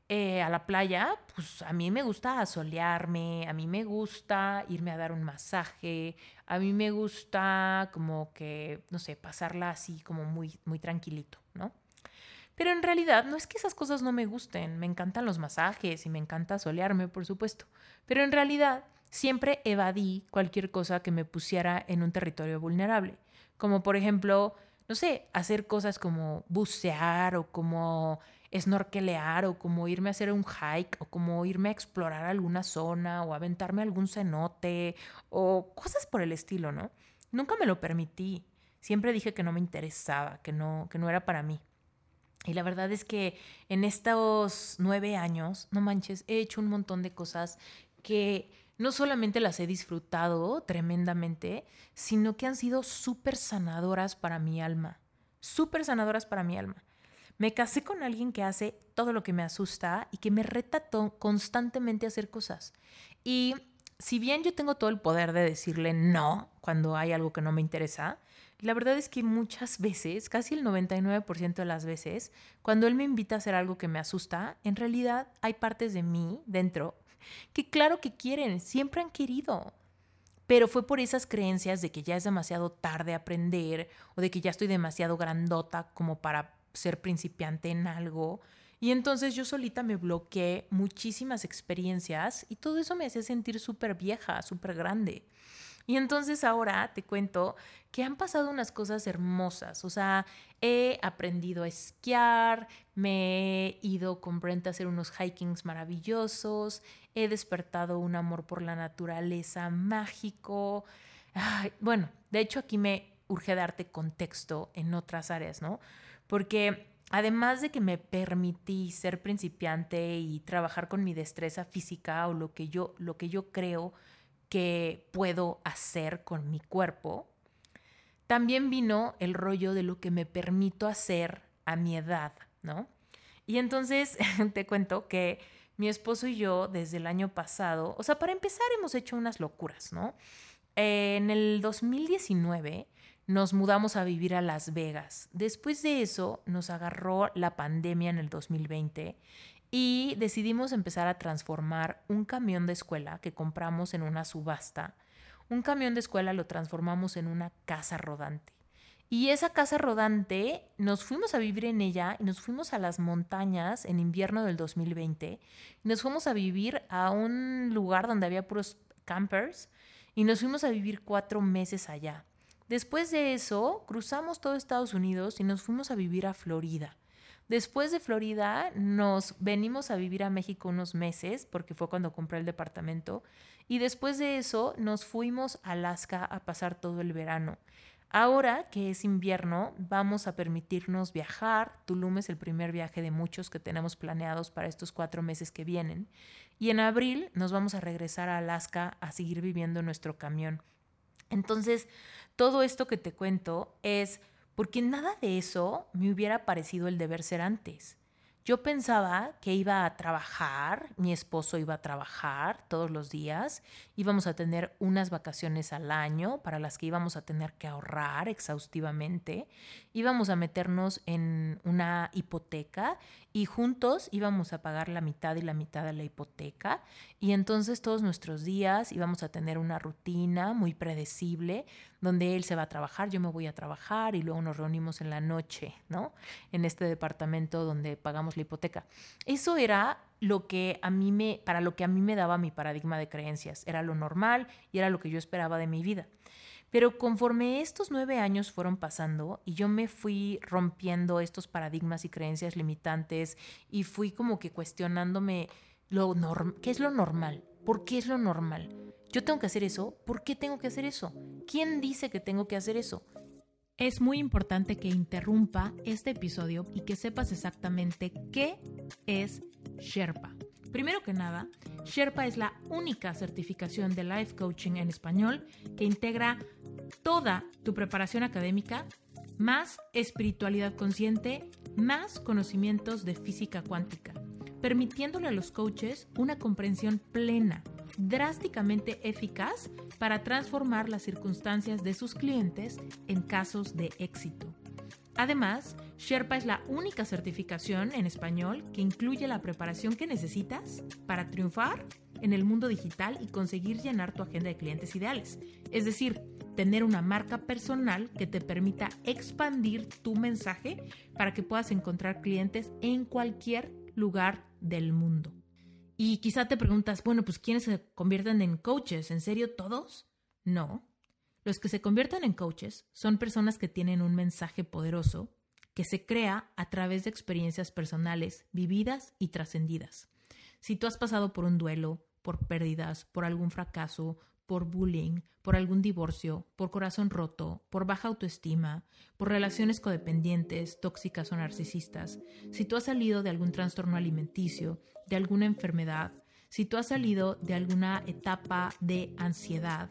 eh, a la playa, pues a mí me gusta asolearme, a mí me gusta irme a dar un masaje, a mí me gusta como que, no sé, pasarla así como muy, muy tranquilito, ¿no? Pero en realidad no es que esas cosas no me gusten, me encantan los masajes y me encanta solearme, por supuesto, pero en realidad siempre evadí cualquier cosa que me pusiera en un territorio vulnerable, como por ejemplo no sé, hacer cosas como bucear o como snorkelear o como irme a hacer un hike o como irme a explorar alguna zona o aventarme algún cenote o cosas por el estilo, ¿no? Nunca me lo permití. Siempre dije que no me interesaba, que no, que no era para mí. Y la verdad es que en estos nueve años, no manches, he hecho un montón de cosas que no solamente las he disfrutado tremendamente, sino que han sido súper sanadoras para mi alma. Súper sanadoras para mi alma. Me casé con alguien que hace todo lo que me asusta y que me reta constantemente a hacer cosas. Y si bien yo tengo todo el poder de decirle no cuando hay algo que no me interesa, la verdad es que muchas veces, casi el 99% de las veces, cuando él me invita a hacer algo que me asusta, en realidad hay partes de mí dentro que claro que quieren, siempre han querido. Pero fue por esas creencias de que ya es demasiado tarde aprender o de que ya estoy demasiado grandota como para ser principiante en algo. Y entonces yo solita me bloqueé muchísimas experiencias y todo eso me hacía sentir súper vieja, súper grande. Y entonces ahora te cuento que han pasado unas cosas hermosas. O sea, he aprendido a esquiar, me he ido con Brent a hacer unos hikings maravillosos, he despertado un amor por la naturaleza mágico. bueno, de hecho aquí me urge darte contexto en otras áreas, ¿no? Porque además de que me permití ser principiante y trabajar con mi destreza física o lo que yo, lo que yo creo que puedo hacer con mi cuerpo, también vino el rollo de lo que me permito hacer a mi edad, ¿no? Y entonces te cuento que mi esposo y yo desde el año pasado, o sea, para empezar hemos hecho unas locuras, ¿no? en el 2019 nos mudamos a vivir a Las Vegas. Después de eso nos agarró la pandemia en el 2020 y decidimos empezar a transformar un camión de escuela que compramos en una subasta. Un camión de escuela lo transformamos en una casa rodante. Y esa casa rodante nos fuimos a vivir en ella y nos fuimos a las montañas en invierno del 2020. Y nos fuimos a vivir a un lugar donde había puros campers y nos fuimos a vivir cuatro meses allá. Después de eso, cruzamos todo Estados Unidos y nos fuimos a vivir a Florida. Después de Florida, nos venimos a vivir a México unos meses, porque fue cuando compré el departamento, y después de eso nos fuimos a Alaska a pasar todo el verano. Ahora que es invierno, vamos a permitirnos viajar. Tulum es el primer viaje de muchos que tenemos planeados para estos cuatro meses que vienen. Y en abril nos vamos a regresar a Alaska a seguir viviendo en nuestro camión. Entonces, todo esto que te cuento es porque nada de eso me hubiera parecido el deber ser antes. Yo pensaba que iba a trabajar, mi esposo iba a trabajar todos los días, íbamos a tener unas vacaciones al año para las que íbamos a tener que ahorrar exhaustivamente, íbamos a meternos en una hipoteca y juntos íbamos a pagar la mitad y la mitad de la hipoteca y entonces todos nuestros días íbamos a tener una rutina muy predecible donde él se va a trabajar, yo me voy a trabajar y luego nos reunimos en la noche, ¿no? En este departamento donde pagamos la hipoteca. Eso era lo que a mí me para lo que a mí me daba mi paradigma de creencias, era lo normal y era lo que yo esperaba de mi vida. Pero conforme estos nueve años fueron pasando y yo me fui rompiendo estos paradigmas y creencias limitantes y fui como que cuestionándome lo qué es lo normal, por qué es lo normal. Yo tengo que hacer eso, ¿por qué tengo que hacer eso? ¿Quién dice que tengo que hacer eso? Es muy importante que interrumpa este episodio y que sepas exactamente qué es Sherpa. Primero que nada, Sherpa es la única certificación de life coaching en español que integra toda tu preparación académica, más espiritualidad consciente, más conocimientos de física cuántica, permitiéndole a los coaches una comprensión plena, drásticamente eficaz para transformar las circunstancias de sus clientes en casos de éxito. Además, Sherpa es la única certificación en español que incluye la preparación que necesitas para triunfar en el mundo digital y conseguir llenar tu agenda de clientes ideales. Es decir, tener una marca personal que te permita expandir tu mensaje para que puedas encontrar clientes en cualquier lugar del mundo. Y quizá te preguntas, bueno, pues ¿quiénes se convierten en coaches? ¿En serio todos? No, los que se convierten en coaches son personas que tienen un mensaje poderoso que se crea a través de experiencias personales vividas y trascendidas. Si tú has pasado por un duelo, por pérdidas, por algún fracaso, por bullying, por algún divorcio, por corazón roto, por baja autoestima, por relaciones codependientes, tóxicas o narcisistas, si tú has salido de algún trastorno alimenticio, de alguna enfermedad, si tú has salido de alguna etapa de ansiedad,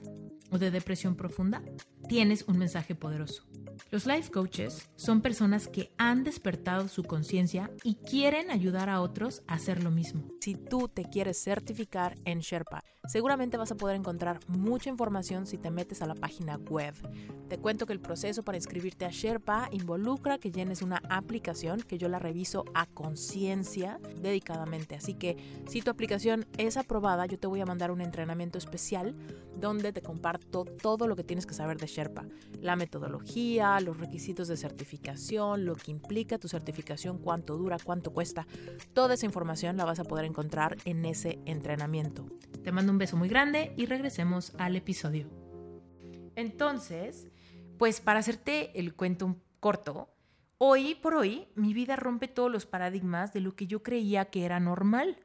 o de depresión profunda, tienes un mensaje poderoso. Los life coaches son personas que han despertado su conciencia y quieren ayudar a otros a hacer lo mismo. Si tú te quieres certificar en Sherpa, seguramente vas a poder encontrar mucha información si te metes a la página web. Te cuento que el proceso para inscribirte a Sherpa involucra que llenes una aplicación que yo la reviso a conciencia dedicadamente. Así que si tu aplicación es aprobada, yo te voy a mandar un entrenamiento especial donde te comparto todo lo que tienes que saber de Sherpa, la metodología, los requisitos de certificación, lo que implica tu certificación, cuánto dura, cuánto cuesta. Toda esa información la vas a poder encontrar en ese entrenamiento. Te mando un beso muy grande y regresemos al episodio. Entonces, pues para hacerte el cuento corto, hoy por hoy mi vida rompe todos los paradigmas de lo que yo creía que era normal.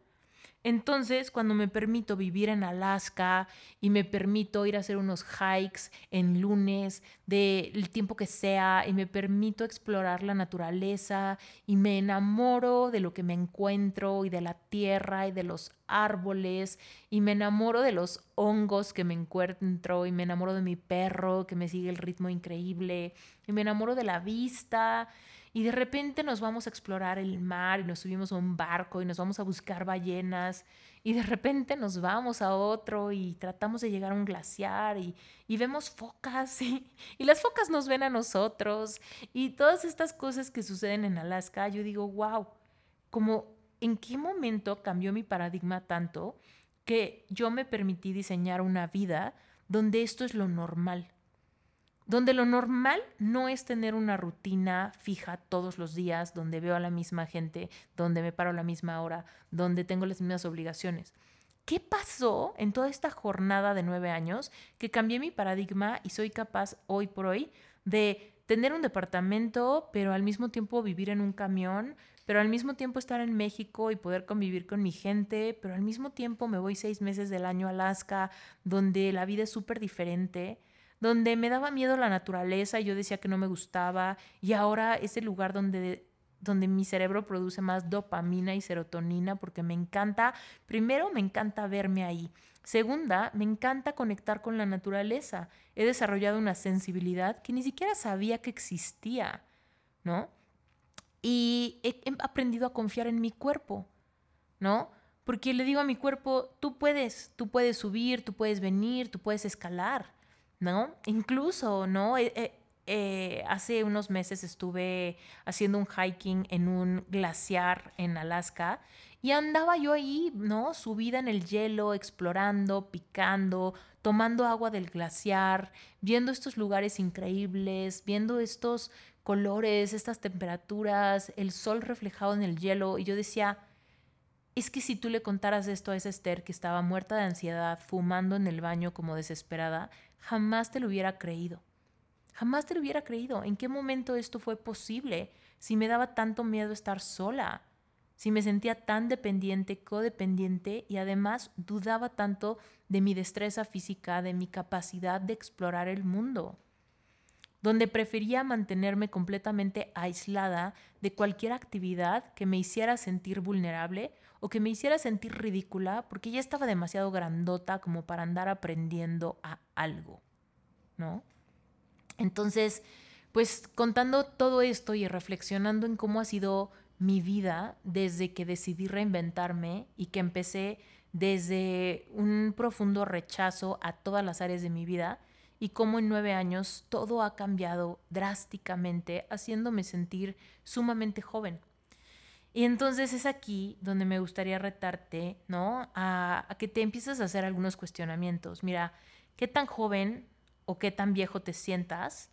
Entonces, cuando me permito vivir en Alaska y me permito ir a hacer unos hikes en lunes del tiempo que sea y me permito explorar la naturaleza y me enamoro de lo que me encuentro y de la tierra y de los árboles y me enamoro de los hongos que me encuentro y me enamoro de mi perro que me sigue el ritmo increíble y me enamoro de la vista y de repente nos vamos a explorar el mar y nos subimos a un barco y nos vamos a buscar ballenas y de repente nos vamos a otro y tratamos de llegar a un glaciar y, vemos focas y, y, las focas nos ven a nosotros y todas estas cosas que suceden en Alaska, yo digo, wow, como ¿en qué momento cambió mi paradigma tanto que yo me permití diseñar una vida donde esto es lo normal? Donde lo normal no es tener una rutina fija todos los días, donde veo a la misma gente, donde me paro a la misma hora, donde tengo las mismas obligaciones. ¿Qué pasó en toda esta jornada de nueve años que cambié mi paradigma y soy capaz hoy por hoy de tener un departamento, pero al mismo tiempo vivir en un camión, pero al mismo tiempo estar en México y poder convivir con mi gente, pero al mismo tiempo me voy seis meses del año a Alaska, donde la vida es súper diferente, donde me daba miedo la naturaleza yo decía que no me gustaba, y ahora es el lugar donde donde mi cerebro produce más dopamina y serotonina porque me encanta, primero me encanta verme ahí. Segunda, me encanta conectar con la naturaleza. He desarrollado una sensibilidad que ni siquiera sabía que existía, ¿no? Y he, aprendido a confiar en mi cuerpo, ¿no? Porque le digo a mi cuerpo, tú puedes, tú puedes subir, tú puedes venir, tú puedes escalar, ¿no? Incluso, ¿no? Eh, hace unos meses estuve haciendo un hiking en un glaciar en Alaska y andaba yo ahí, ¿no? Subida en el hielo, explorando, picando, tomando agua del glaciar, viendo estos lugares increíbles, viendo estos colores, estas temperaturas, el sol reflejado en el hielo. Y yo decía, es que si tú le contaras esto a esa Esther que estaba muerta de ansiedad, fumando en el baño como desesperada, jamás te lo hubiera creído. Jamás te lo hubiera creído. ¿En qué momento esto fue posible? Si me daba tanto miedo estar sola, si me sentía tan dependiente, codependiente y además dudaba tanto de mi destreza física, de mi capacidad de explorar el mundo, donde prefería mantenerme completamente aislada de cualquier actividad que me hiciera sentir vulnerable o que me hiciera sentir ridícula porque ya estaba demasiado grandota como para andar aprendiendo a algo, ¿no? Entonces, pues contando todo esto y reflexionando en cómo ha sido mi vida desde que decidí reinventarme y que empecé desde un profundo rechazo a todas las áreas de mi vida y cómo en nueve años todo ha cambiado drásticamente, haciéndome sentir sumamente joven. Y entonces es aquí donde me gustaría retarte, ¿no? A, a, que te empieces a hacer algunos cuestionamientos. Mira, ¿qué tan joven o qué tan viejo te sientas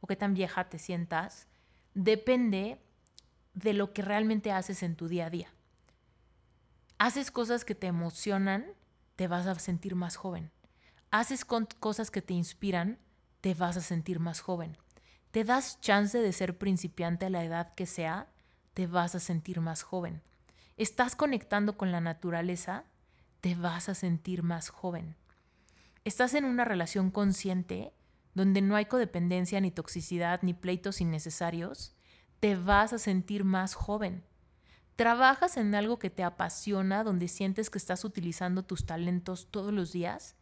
o qué tan vieja te sientas depende de lo que realmente haces en tu día a día. Haces cosas que te emocionan, te vas a sentir más joven. Haces cosas que te inspiran, te vas a sentir más joven. Te das chance de ser principiante a la edad que sea, te vas a sentir más joven. Estás conectando con la naturaleza, te vas a sentir más joven estás en una relación consciente donde no hay codependencia ni toxicidad ni pleitos innecesarios, te vas a sentir más joven. ¿Trabajas en algo que te apasiona, donde sientes que estás utilizando tus talentos todos los días?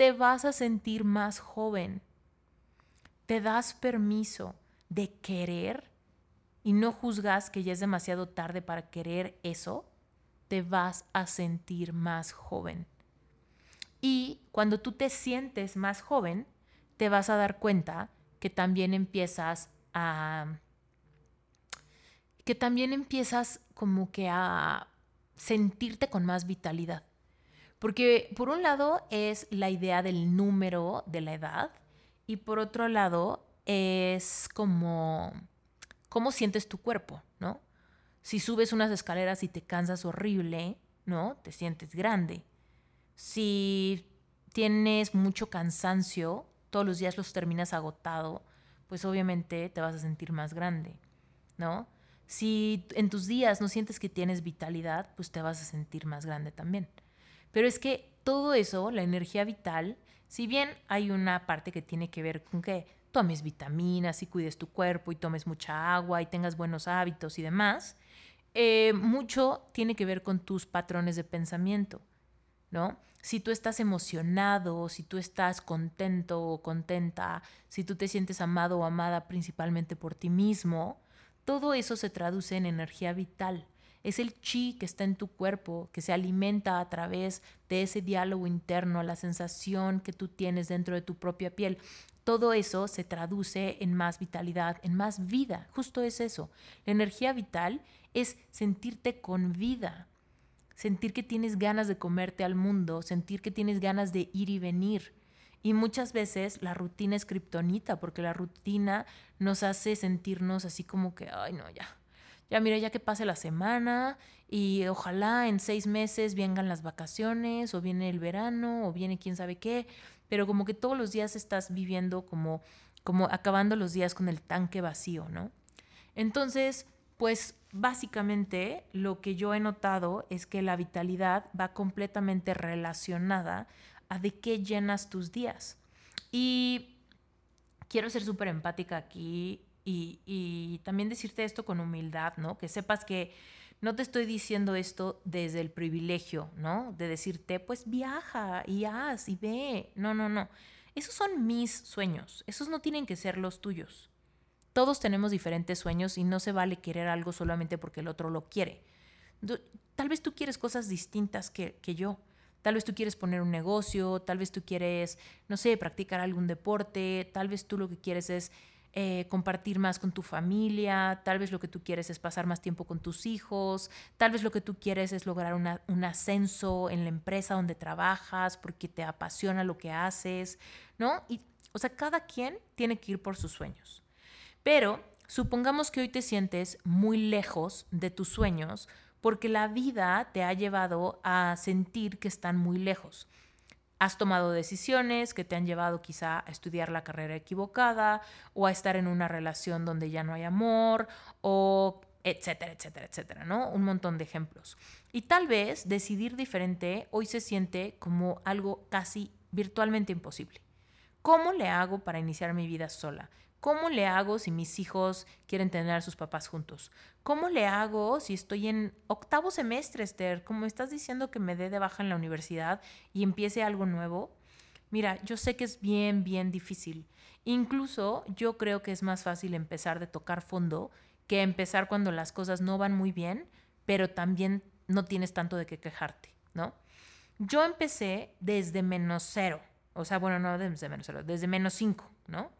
Te vas a sentir más joven. Te das permiso de querer y no juzgas que ya es demasiado tarde para querer eso, te vas a sentir más joven. Y cuando tú te sientes más joven, te vas a dar cuenta que también empiezas a que también empiezas como que a sentirte con más vitalidad. Porque por un lado es la idea del número de la edad y por otro lado es como cómo sientes tu cuerpo, ¿no? Si subes unas escaleras y te cansas horrible, ¿no? Te sientes grande. Si tienes mucho cansancio, todos los días los terminas agotado, pues obviamente te vas a sentir más grande, ¿no? Si en tus días no sientes que tienes vitalidad, pues te vas a sentir más grande también. Pero es que todo eso, la energía vital, si bien hay una parte que tiene que ver con que tomes vitaminas y cuides tu cuerpo y tomes mucha agua y tengas buenos hábitos y demás, eh, mucho tiene que ver con tus patrones de pensamiento, ¿no? si tú estás emocionado, si tú estás contento o contenta, si tú te sientes amado o amada principalmente por ti mismo, todo eso se traduce en energía vital. Es el chi que está en tu cuerpo, que se alimenta a través de ese diálogo interno, la sensación que tú tienes dentro de tu propia piel. todo eso se traduce en más vitalidad, en más vida. Justo es eso. La energía vital es sentirte con vida, sentir que tienes ganas de comerte al mundo, sentir que tienes ganas de ir y venir. Y muchas veces la rutina es kriptonita, porque la rutina nos hace sentirnos así como que, ay, no, ya. Ya mira, ya que pase la semana y ojalá en seis meses vengan las vacaciones o viene el verano o viene quién sabe qué, pero como que todos los días estás viviendo como, como acabando los días con el tanque vacío, ¿no? Entonces, pues básicamente lo que yo he notado es que la vitalidad va completamente relacionada a de qué llenas tus días. Y quiero ser súper empática aquí y, también decirte esto con humildad, ¿no? Que sepas que no te estoy diciendo esto desde el privilegio, ¿no? De decirte, pues viaja y haz y ve. No, no, no. Esos son mis sueños. Esos no tienen que ser los tuyos. Todos tenemos diferentes sueños y no se vale querer algo solamente porque el otro lo quiere. Tal vez tú quieres cosas distintas que, que yo. Tal vez tú quieres poner un negocio, tal vez tú quieres, no sé, practicar algún deporte, tal vez tú lo que quieres es eh, compartir más con tu familia, tal vez lo que tú quieres es pasar más tiempo con tus hijos, tal vez lo que tú quieres es lograr un ascenso en la empresa donde trabajas porque te apasiona lo que haces, ¿no? Y, o sea, cada quien tiene que ir por sus sueños. Pero supongamos que hoy te sientes muy lejos de tus sueños porque la vida te ha llevado a sentir que están muy lejos. Has tomado decisiones que te han llevado quizá a estudiar la carrera equivocada o a estar en una relación donde ya no hay amor o etcétera, etcétera, etcétera, ¿no? Un montón de ejemplos. Y tal vez decidir diferente hoy se siente como algo casi virtualmente imposible. ¿Cómo le hago para iniciar mi vida sola? ¿Cómo le hago si mis hijos quieren tener a sus papás juntos? ¿Cómo le hago si estoy en octavo semestre, Esther? Como estás diciendo que me dé de baja en la universidad y empiece algo nuevo. Mira, yo sé que es bien, bien difícil. Incluso yo creo que es más fácil empezar de tocar fondo que empezar cuando las cosas no van muy bien, pero también no tienes tanto de qué quejarte, ¿no? Yo empecé desde menos cero. O sea, bueno, no desde menos cero, desde menos cinco, ¿no?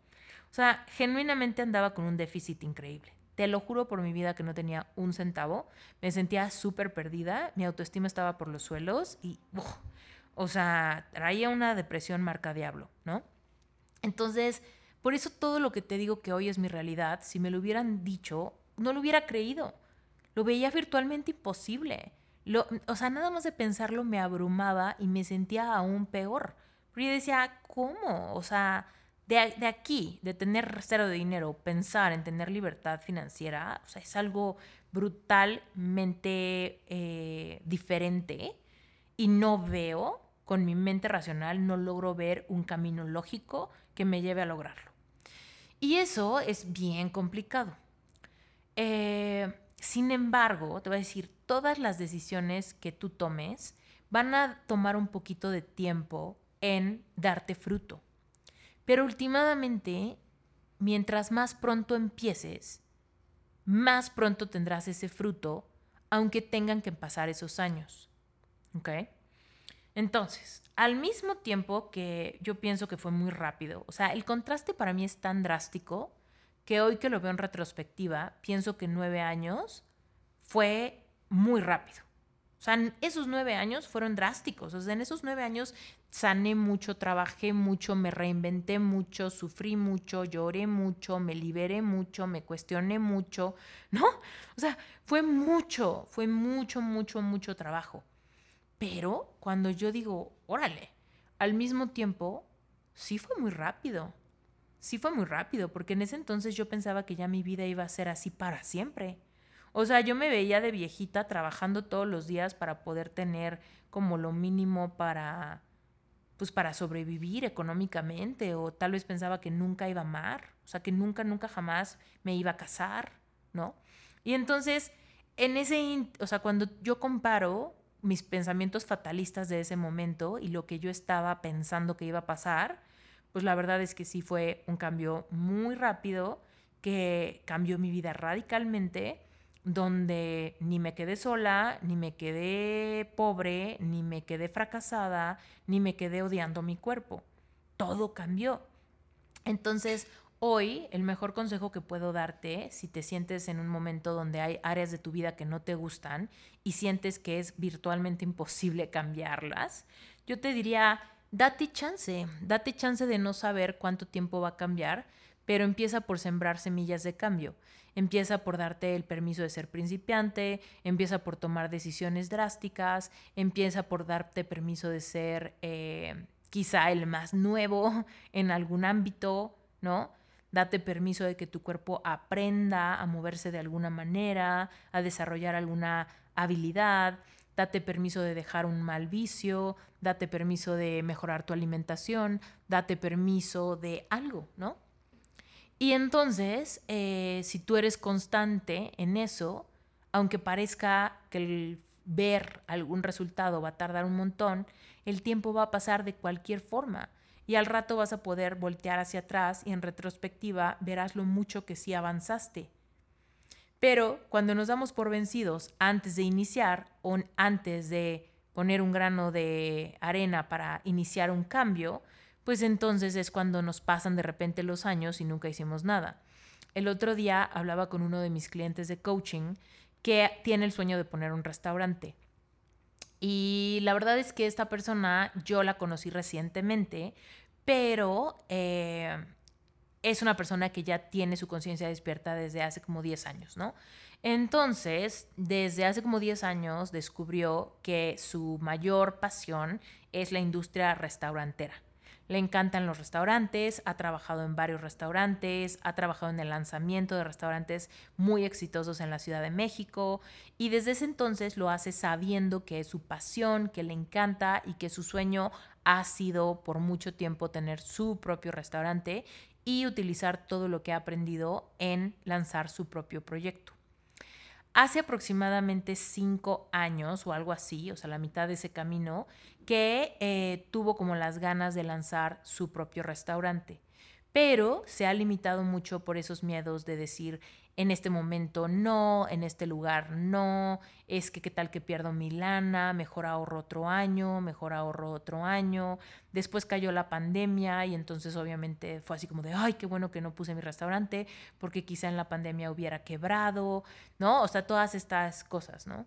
O sea, genuinamente andaba con un déficit increíble. Te lo juro por mi vida que no tenía un centavo. Me sentía súper perdida, mi autoestima estaba por los suelos y, o sea, traía una depresión marca diablo, ¿no? Entonces, por eso todo lo que te digo que hoy es mi realidad, si me lo hubieran dicho, no lo hubiera creído. Lo veía virtualmente imposible. Lo, o sea, nada más de pensarlo me abrumaba y me sentía aún peor. Pero yo decía, ¿cómo? O sea, de, aquí, de tener cero de dinero, pensar en tener libertad financiera, o sea, es algo brutalmente eh, diferente y no veo, con mi mente racional, no logro ver un camino lógico que me lleve a lograrlo. Y eso es bien complicado. Eh, sin embargo, te voy a decir, todas las decisiones que tú tomes van a tomar un poquito de tiempo en darte fruto. Pero últimamente, mientras más pronto empieces, más pronto tendrás ese fruto, aunque tengan que pasar esos años. ¿Ok? Entonces, al mismo tiempo que yo pienso que fue muy rápido, o sea, el contraste para mí es tan drástico que hoy que lo veo en retrospectiva, pienso que nueve años fue muy rápido. O sea, esos nueve años fueron drásticos. O sea, en esos nueve años sané mucho, trabajé mucho, me reinventé mucho, sufrí mucho, lloré mucho, me liberé mucho, me cuestioné mucho, ¿no? O sea, fue mucho, fue mucho, mucho, mucho trabajo. Pero cuando yo digo, órale, al mismo tiempo, sí fue muy rápido. Sí fue muy rápido, porque en ese entonces yo pensaba que ya mi vida iba a ser así para siempre. O sea, yo me veía de viejita trabajando todos los días para poder tener como lo mínimo para pues para sobrevivir económicamente o tal vez pensaba que nunca iba a amar, o sea, que nunca nunca jamás me iba a casar, ¿no? Y entonces en ese, o sea, cuando yo comparo mis pensamientos fatalistas de ese momento y lo que yo estaba pensando que iba a pasar, pues la verdad es que sí fue un cambio muy rápido que cambió mi vida radicalmente donde ni me quedé sola, ni me quedé pobre, ni me quedé fracasada, ni me quedé odiando mi cuerpo. Todo cambió. Entonces, hoy el mejor consejo que puedo darte, si te sientes en un momento donde hay áreas de tu vida que no te gustan y sientes que es virtualmente imposible cambiarlas, yo te diría, date chance, date chance de no saber cuánto tiempo va a cambiar, pero empieza por sembrar semillas de cambio. Empieza por darte el permiso de ser principiante, empieza por tomar decisiones drásticas, empieza por darte permiso de ser eh, quizá el más nuevo en algún ámbito, ¿no? Date permiso de que tu cuerpo aprenda a moverse de alguna manera, a desarrollar alguna habilidad. Date permiso de dejar un mal vicio, date permiso de mejorar tu alimentación, date permiso de algo, ¿no? Y entonces, eh, si tú eres constante en eso, aunque parezca que el ver algún resultado va a tardar un montón, el tiempo va a pasar de cualquier forma. Y al rato vas a poder voltear hacia atrás y en retrospectiva verás lo mucho que sí avanzaste. Pero cuando nos damos por vencidos antes de iniciar o antes de poner un grano de arena para iniciar un cambio, pues entonces es cuando nos pasan de repente los años y nunca hicimos nada. El otro día hablaba con uno de mis clientes de coaching que tiene el sueño de poner un restaurante. Y la verdad es que esta persona yo la conocí recientemente, pero eh, es una persona que ya tiene su conciencia despierta desde hace como 10 años, ¿no? Entonces, desde hace como 10 años descubrió que su mayor pasión es la industria restaurantera. Le encantan los restaurantes, ha trabajado en varios restaurantes, ha trabajado en el lanzamiento de restaurantes muy exitosos en la Ciudad de México y desde ese entonces lo hace sabiendo que es su pasión, que le encanta y que su sueño ha sido por mucho tiempo tener su propio restaurante y utilizar todo lo que ha aprendido en lanzar su propio proyecto. Hace aproximadamente cinco años o algo así, o sea, la mitad de ese camino, que eh, tuvo como las ganas de lanzar su propio restaurante, pero se ha limitado mucho por esos miedos de decir, en este momento no, en este lugar no, es que qué tal que pierdo mi lana, mejor ahorro otro año, mejor ahorro otro año. Después cayó la pandemia y entonces obviamente fue así como de, ay, qué bueno que no puse mi restaurante porque quizá en la pandemia hubiera quebrado, ¿no? O sea, todas estas cosas, ¿no?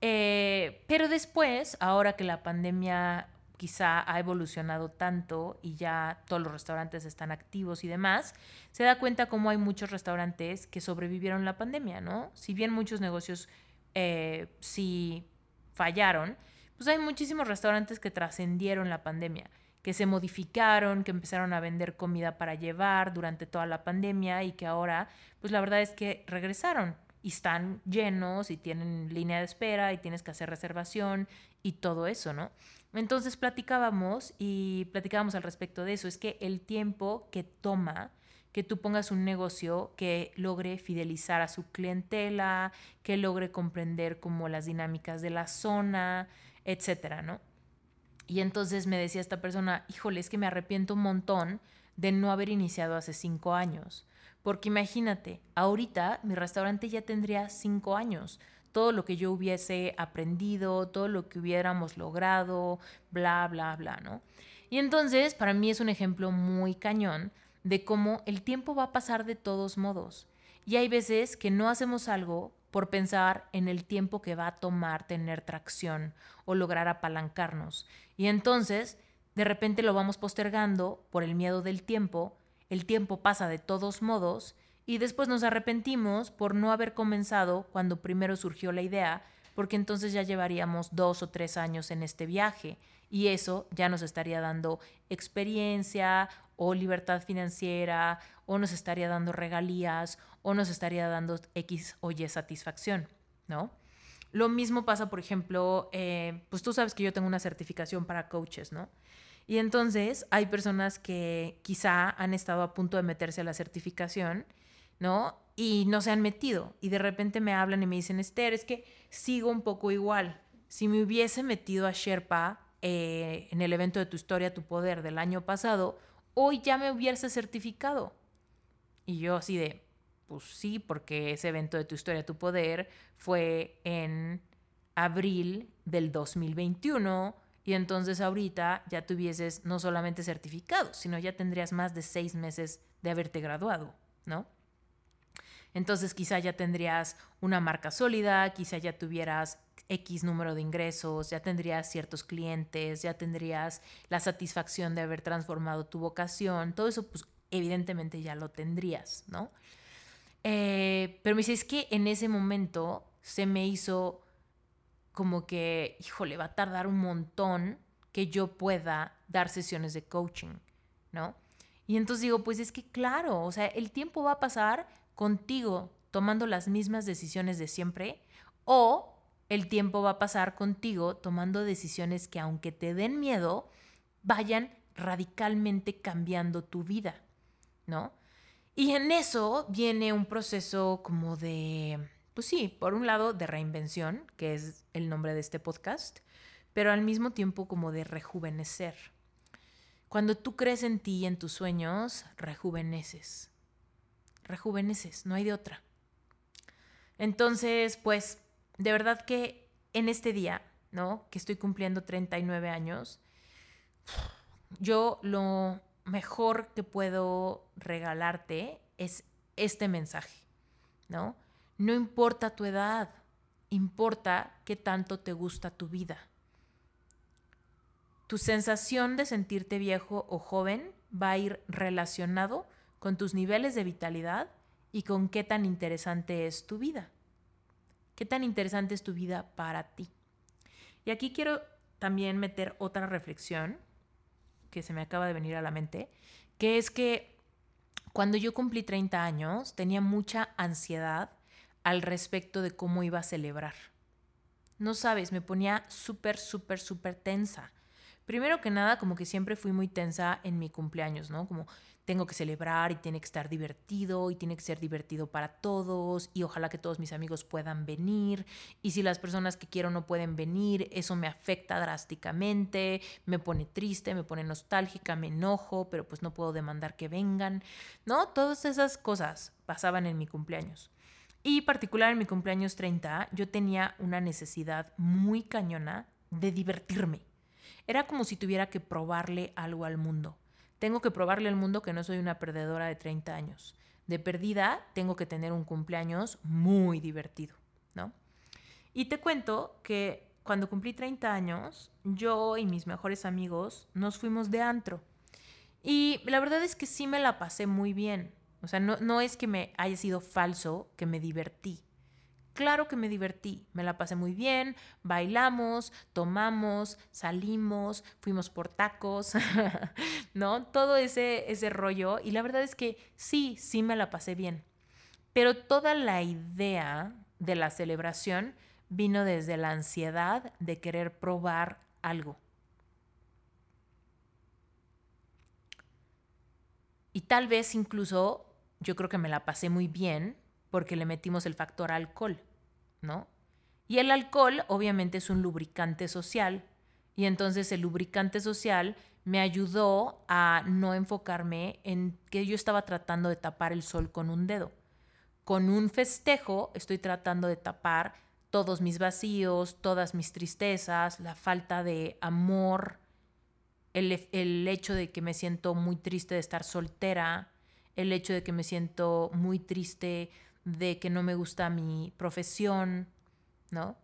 Eh, pero después, ahora que la pandemia quizá ha evolucionado tanto y ya todos los restaurantes están activos y demás, se da cuenta cómo hay muchos restaurantes que sobrevivieron la pandemia, ¿no? Si bien muchos negocios eh, sí fallaron, pues hay muchísimos restaurantes que trascendieron la pandemia, que se modificaron, que empezaron a vender comida para llevar durante toda la pandemia y que ahora, pues la verdad es que regresaron y están llenos y tienen línea de espera y tienes que hacer reservación y todo eso, ¿no? Entonces platicábamos y platicábamos al respecto de eso. Es que el tiempo que toma que tú pongas un negocio que logre fidelizar a su clientela, que logre comprender como las dinámicas de la zona, etcétera, ¿no? Y entonces me decía esta persona, híjole, es que me arrepiento un montón de no haber iniciado hace cinco años. Porque imagínate, ahorita mi restaurante ya tendría cinco años todo lo que yo hubiese aprendido, todo lo que hubiéramos logrado, bla, bla, bla, ¿no? Y entonces, para mí es un ejemplo muy cañón de cómo el tiempo va a pasar de todos modos. Y hay veces que no hacemos algo por pensar en el tiempo que va a tomar tener tracción o lograr apalancarnos. Y entonces, de repente lo vamos postergando por el miedo del tiempo, el tiempo pasa de todos modos y después nos arrepentimos por no haber comenzado cuando primero surgió la idea, porque entonces ya llevaríamos dos o tres años en este viaje y eso ya nos estaría dando experiencia o libertad financiera o nos estaría dando regalías o nos estaría dando X o Y satisfacción, ¿no? Lo mismo pasa, por ejemplo, eh, pues tú sabes que yo tengo una certificación para coaches, ¿no? Y entonces hay personas que quizá han estado a punto de meterse a la certificación ¿no? Y no se han metido. Y de repente me hablan y me dicen, Esther, es que sigo un poco igual. Si me hubiese metido a Sherpa eh, en el evento de tu historia, tu poder del año pasado, hoy ya me hubiese certificado. Y yo así de, pues sí, porque ese evento de tu historia, tu poder fue en abril del 2021 Y entonces ahorita ya tuvieses no solamente certificado, sino ya tendrías más de seis meses de haberte graduado, ¿no? Entonces quizá ya tendrías una marca sólida, quizá ya tuvieras X número de ingresos, ya tendrías ciertos clientes, ya tendrías la satisfacción de haber transformado tu vocación, todo eso pues evidentemente ya lo tendrías, ¿no? Eh, pero me dice, es que en ese momento se me hizo como que, híjole, va a tardar un montón que yo pueda dar sesiones de coaching, ¿no? Y entonces digo, pues es que claro, o sea, el tiempo va a pasar contigo tomando las mismas decisiones de siempre o el tiempo va a pasar contigo tomando decisiones que aunque te den miedo, vayan radicalmente cambiando tu vida, ¿no? Y en eso viene un proceso como de, pues sí, por un lado de reinvención, que es el nombre de este podcast, pero al mismo tiempo como de rejuvenecer. Cuando tú crees en ti y en tus sueños, rejuveneces. Rejuveneces, no hay de otra. Entonces, pues de verdad que en este día, ¿no? Que estoy cumpliendo 39 años, yo lo mejor que puedo regalarte es este mensaje, ¿no? No importa tu edad, importa qué tanto te gusta tu vida. Tu sensación de sentirte viejo o joven va a ir relacionado con tus niveles de vitalidad y con qué tan interesante es tu vida. ¿Qué tan interesante es tu vida para ti? Y aquí quiero también meter otra reflexión que se me acaba de venir a la mente, que es que cuando yo cumplí 30 años tenía mucha ansiedad al respecto de cómo iba a celebrar. No sabes, me ponía súper, súper, súper tensa. Primero que nada, como que siempre fui muy tensa en mi cumpleaños, ¿no? Como tengo que celebrar y tiene que estar divertido y tiene que ser divertido para todos y ojalá que todos mis amigos puedan venir y si las personas que quiero no pueden venir, eso me afecta drásticamente, me pone triste, me pone nostálgica, me enojo, pero pues no puedo demandar que vengan, ¿no? Todas esas cosas pasaban en mi cumpleaños. Y particular en mi cumpleaños 30, yo tenía una necesidad muy cañona de divertirme. Era como si tuviera que probarle algo al mundo tengo que probarle al mundo que no soy una perdedora de 30 años. De perdida, tengo que tener un cumpleaños muy divertido, ¿no? Y te cuento que cuando cumplí 30 años, yo y mis mejores amigos nos fuimos de antro. Y la verdad es que sí me la pasé muy bien. O sea, no, no es que me haya sido falso, que me divertí. Claro que me divertí, me la pasé muy bien, bailamos, tomamos, salimos, fuimos por tacos, ¿no? Todo ese, ese rollo. Y la verdad es que sí, sí me la pasé bien. Pero toda la idea de la celebración vino desde la ansiedad de querer probar algo. Y tal vez incluso yo creo que me la pasé muy bien porque le metimos el factor alcohol. Y el alcohol obviamente es un lubricante social y entonces el lubricante social me ayudó a no enfocarme en que yo estaba tratando de tapar el sol con un dedo. Con un festejo estoy tratando de tapar todos mis vacíos, todas mis tristezas, la falta de amor, el, el, hecho de que me siento muy triste de estar soltera, el hecho de que me siento muy triste de que no me gusta mi profesión, ¿no?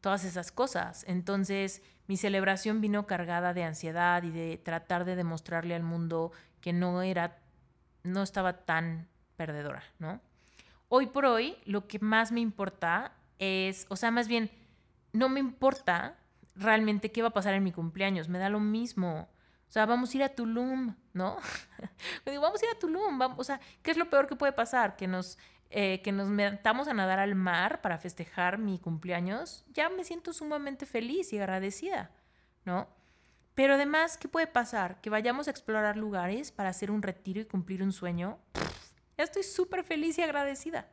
Todas esas cosas. Entonces, mi celebración vino cargada de ansiedad y de tratar de demostrarle al mundo que no era, no estaba tan perdedora, ¿no? Hoy por hoy, lo que más me importa es, o sea, más bien, no me importa realmente qué va a pasar en mi cumpleaños, me da lo mismo. O sea, vamos a ir a Tulum, ¿no? digo, vamos a ir a Tulum, vamos, o sea, ¿qué es lo peor que puede pasar? Que nos eh, que nos metamos a nadar al mar para festejar mi cumpleaños, ya me siento sumamente feliz y agradecida, ¿no? Pero además, ¿qué puede pasar? Que vayamos a explorar lugares para hacer un retiro y cumplir un sueño. ya estoy súper feliz y agradecida.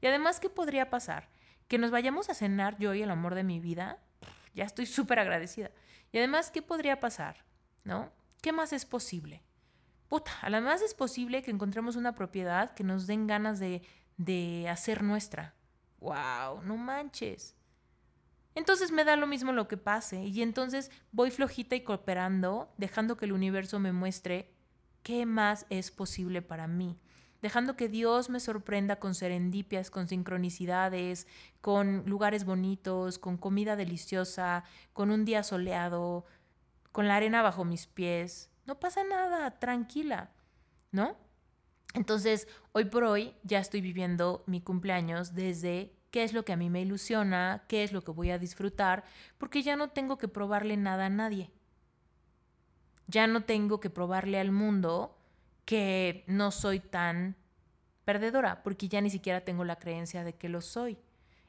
Y además, ¿qué podría pasar? Que nos vayamos a cenar yo y el amor de mi vida. ya estoy súper agradecida. Y además, ¿qué podría pasar? ¿No? ¿Qué más es posible? Puta, además es posible que encontremos una propiedad que nos den ganas de de hacer nuestra. ¡Wow! No manches. entonces me da lo mismo lo que pase y entonces voy flojita y cooperando, dejando que el universo me muestre qué más es posible para mí, dejando que Dios me sorprenda con serendipias, con sincronicidades, con lugares bonitos, con comida deliciosa, con un día soleado, con la arena bajo mis pies. No pasa nada, tranquila, ¿no? Entonces, hoy por hoy ya estoy viviendo mi cumpleaños desde qué es lo que a mí me ilusiona, qué es lo que voy a disfrutar, porque ya no tengo que probarle nada a nadie. Ya no tengo que probarle al mundo que no soy tan perdedora, porque ya ni siquiera tengo la creencia de que lo soy.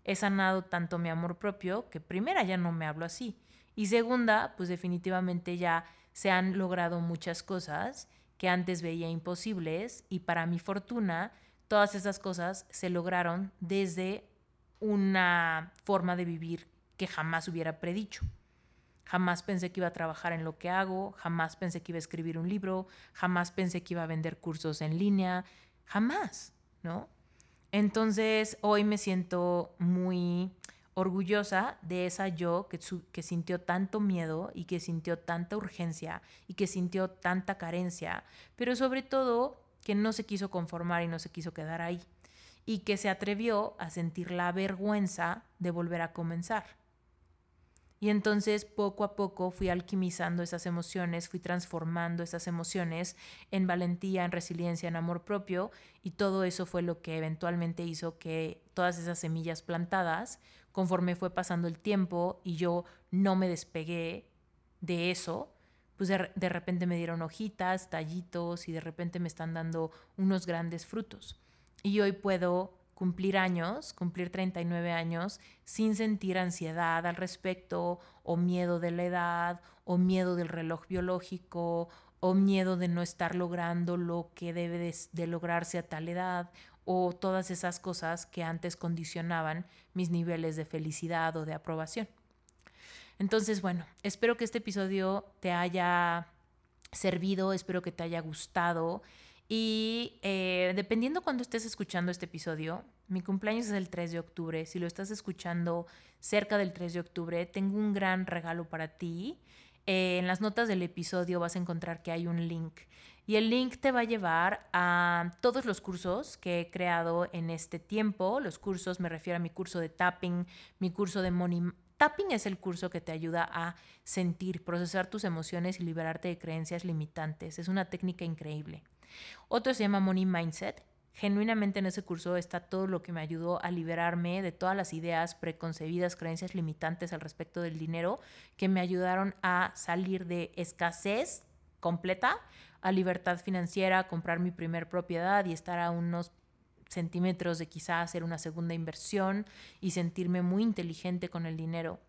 He sanado tanto mi amor propio que primera ya no me hablo así. Y segunda, pues definitivamente ya se han logrado muchas cosas que antes veía imposibles y para mi fortuna, todas esas cosas se lograron desde una forma de vivir que jamás hubiera predicho. Jamás pensé que iba a trabajar en lo que hago, jamás pensé que iba a escribir un libro, jamás pensé que iba a vender cursos en línea, jamás, ¿no? Entonces, hoy me siento muy orgullosa de esa yo que, que, sintió tanto miedo y que sintió tanta urgencia y que sintió tanta carencia, pero sobre todo que no se quiso conformar y no se quiso quedar ahí y que se atrevió a sentir la vergüenza de volver a comenzar. Y entonces poco a poco fui alquimizando esas emociones, fui transformando esas emociones en valentía, en resiliencia, en amor propio, y todo eso fue lo que eventualmente hizo que todas esas semillas plantadas, conforme fue pasando el tiempo y yo no me despegué de eso, pues de, de repente me dieron hojitas, tallitos y de repente me están dando unos grandes frutos. Y hoy puedo cumplir años, cumplir 39 años, sin sentir ansiedad al respecto, o miedo de la edad, o miedo del reloj biológico, o miedo de no estar logrando lo que debe de, lograrse a tal edad, o todas esas cosas que antes condicionaban mis niveles de felicidad o de aprobación. Entonces, bueno, espero que este episodio te haya servido, espero que te haya gustado. Y eh, dependiendo cuando estés escuchando este episodio, mi cumpleaños es el 3 de octubre. Si lo estás escuchando cerca del 3 de octubre, tengo un gran regalo para ti. Eh, en las notas del episodio vas a encontrar que hay un link. Y el link te va a llevar a todos los cursos que he creado en este tiempo. Los cursos, me refiero a mi curso de tapping, mi curso de money. Tapping es el curso que te ayuda a sentir, procesar tus emociones y liberarte de creencias limitantes. Es una técnica increíble. Otro se llama Money Mindset. Genuinamente en ese curso está todo lo que me ayudó a liberarme de todas las ideas preconcebidas, creencias limitantes al respecto del dinero, que me ayudaron a salir de escasez completa a libertad financiera, comprar mi primer propiedad y estar a unos centímetros de quizá hacer una segunda inversión y sentirme muy inteligente con el dinero.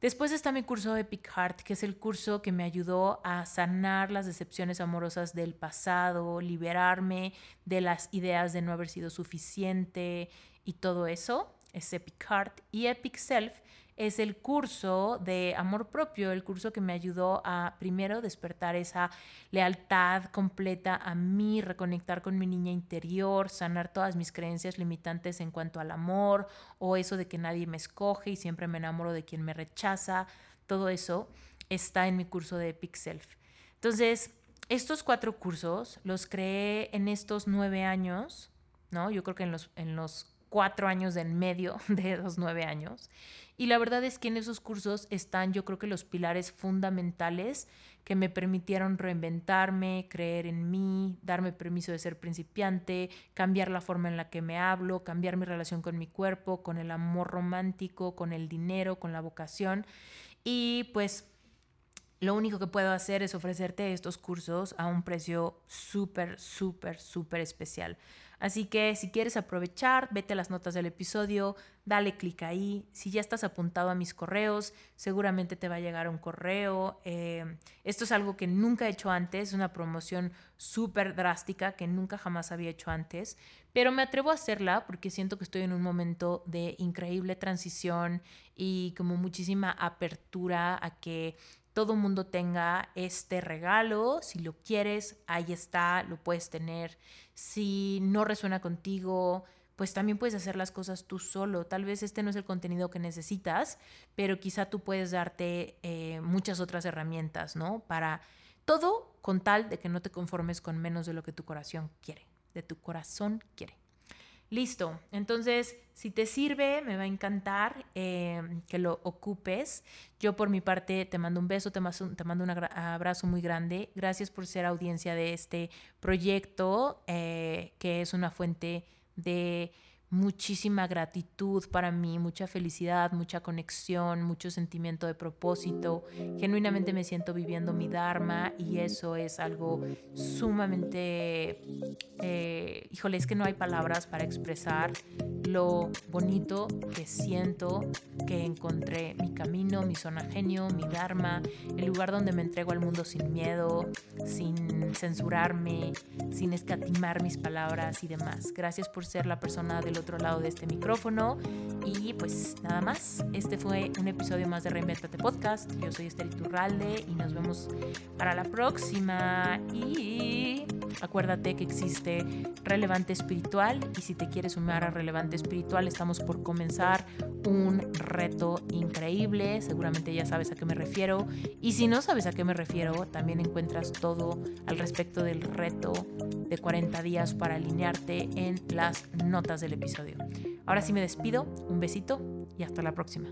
Después está mi curso Epic Heart, que es el curso que me ayudó a sanar las decepciones amorosas del pasado, liberarme de las ideas de no haber sido suficiente y todo eso. Es Epic Heart. Y Epic Self es el curso de amor propio, el curso que me ayudó a primero despertar esa lealtad completa a mí, reconectar con mi niña interior, sanar todas mis creencias limitantes en cuanto al amor o eso de que nadie me escoge y siempre me enamoro de quien me rechaza. Todo eso está en mi curso de Epic Self. Entonces, estos cuatro cursos los creé en estos nueve años, ¿no? Yo creo que en los, en los cuatro años en medio de los nueve años. Y la verdad es que en esos cursos están yo creo que los pilares fundamentales que me permitieron reinventarme, creer en mí, darme permiso de ser principiante, cambiar la forma en la que me hablo, cambiar mi relación con mi cuerpo, con el amor romántico, con el dinero, con la vocación. Y pues lo único que puedo hacer es ofrecerte estos cursos a un precio súper, súper, súper especial. Así que si quieres aprovechar, vete a las notas del episodio, dale clic ahí. Si ya estás apuntado a mis correos, seguramente te va a llegar un correo. Eh, esto es algo que nunca he hecho antes, es una promoción súper drástica que nunca jamás había hecho antes, pero me atrevo a hacerla porque siento que estoy en un momento de increíble transición y como muchísima apertura a que todo mundo tenga este regalo. Si lo quieres, ahí está, lo puedes tener. Si no resuena contigo, pues también puedes hacer las cosas tú solo. Tal vez este no es el contenido que necesitas, pero quizá tú puedes darte eh, muchas otras herramientas, ¿no? Para todo con tal de que no te conformes con menos de lo que tu corazón quiere, de tu corazón quiere. Listo, entonces si te sirve, me va a encantar eh, que lo ocupes. Yo por mi parte te mando un beso, te mando, te mando un abrazo muy grande. Gracias por ser audiencia de este proyecto, eh, que es una fuente de muchísima gratitud para mí, mucha felicidad, mucha conexión, mucho sentimiento de propósito. Genuinamente me siento viviendo mi Dharma y eso es algo sumamente, eh, híjole, es que no hay palabras para expresar lo bonito que siento que encontré mi camino, mi zona genio, mi Dharma, el lugar donde me entrego al mundo sin miedo, sin censurarme, sin escatimar mis palabras y demás. Gracias por ser la persona del otro lado de este micrófono. Y pues nada más, este fue un episodio más de Reinventate Podcast. Yo soy Esther Iturralde y nos vemos para la próxima. Y acuérdate que existe Relevante Espiritual y si te quieres sumar a Relevante Espiritual estamos por comenzar un reto increíble. Seguramente ya sabes a qué me refiero. Y si no sabes a qué me refiero, también encuentras todo al respecto del reto de 40 días para alinearte en las notas del Ahora sí me despido, un besito y hasta la próxima.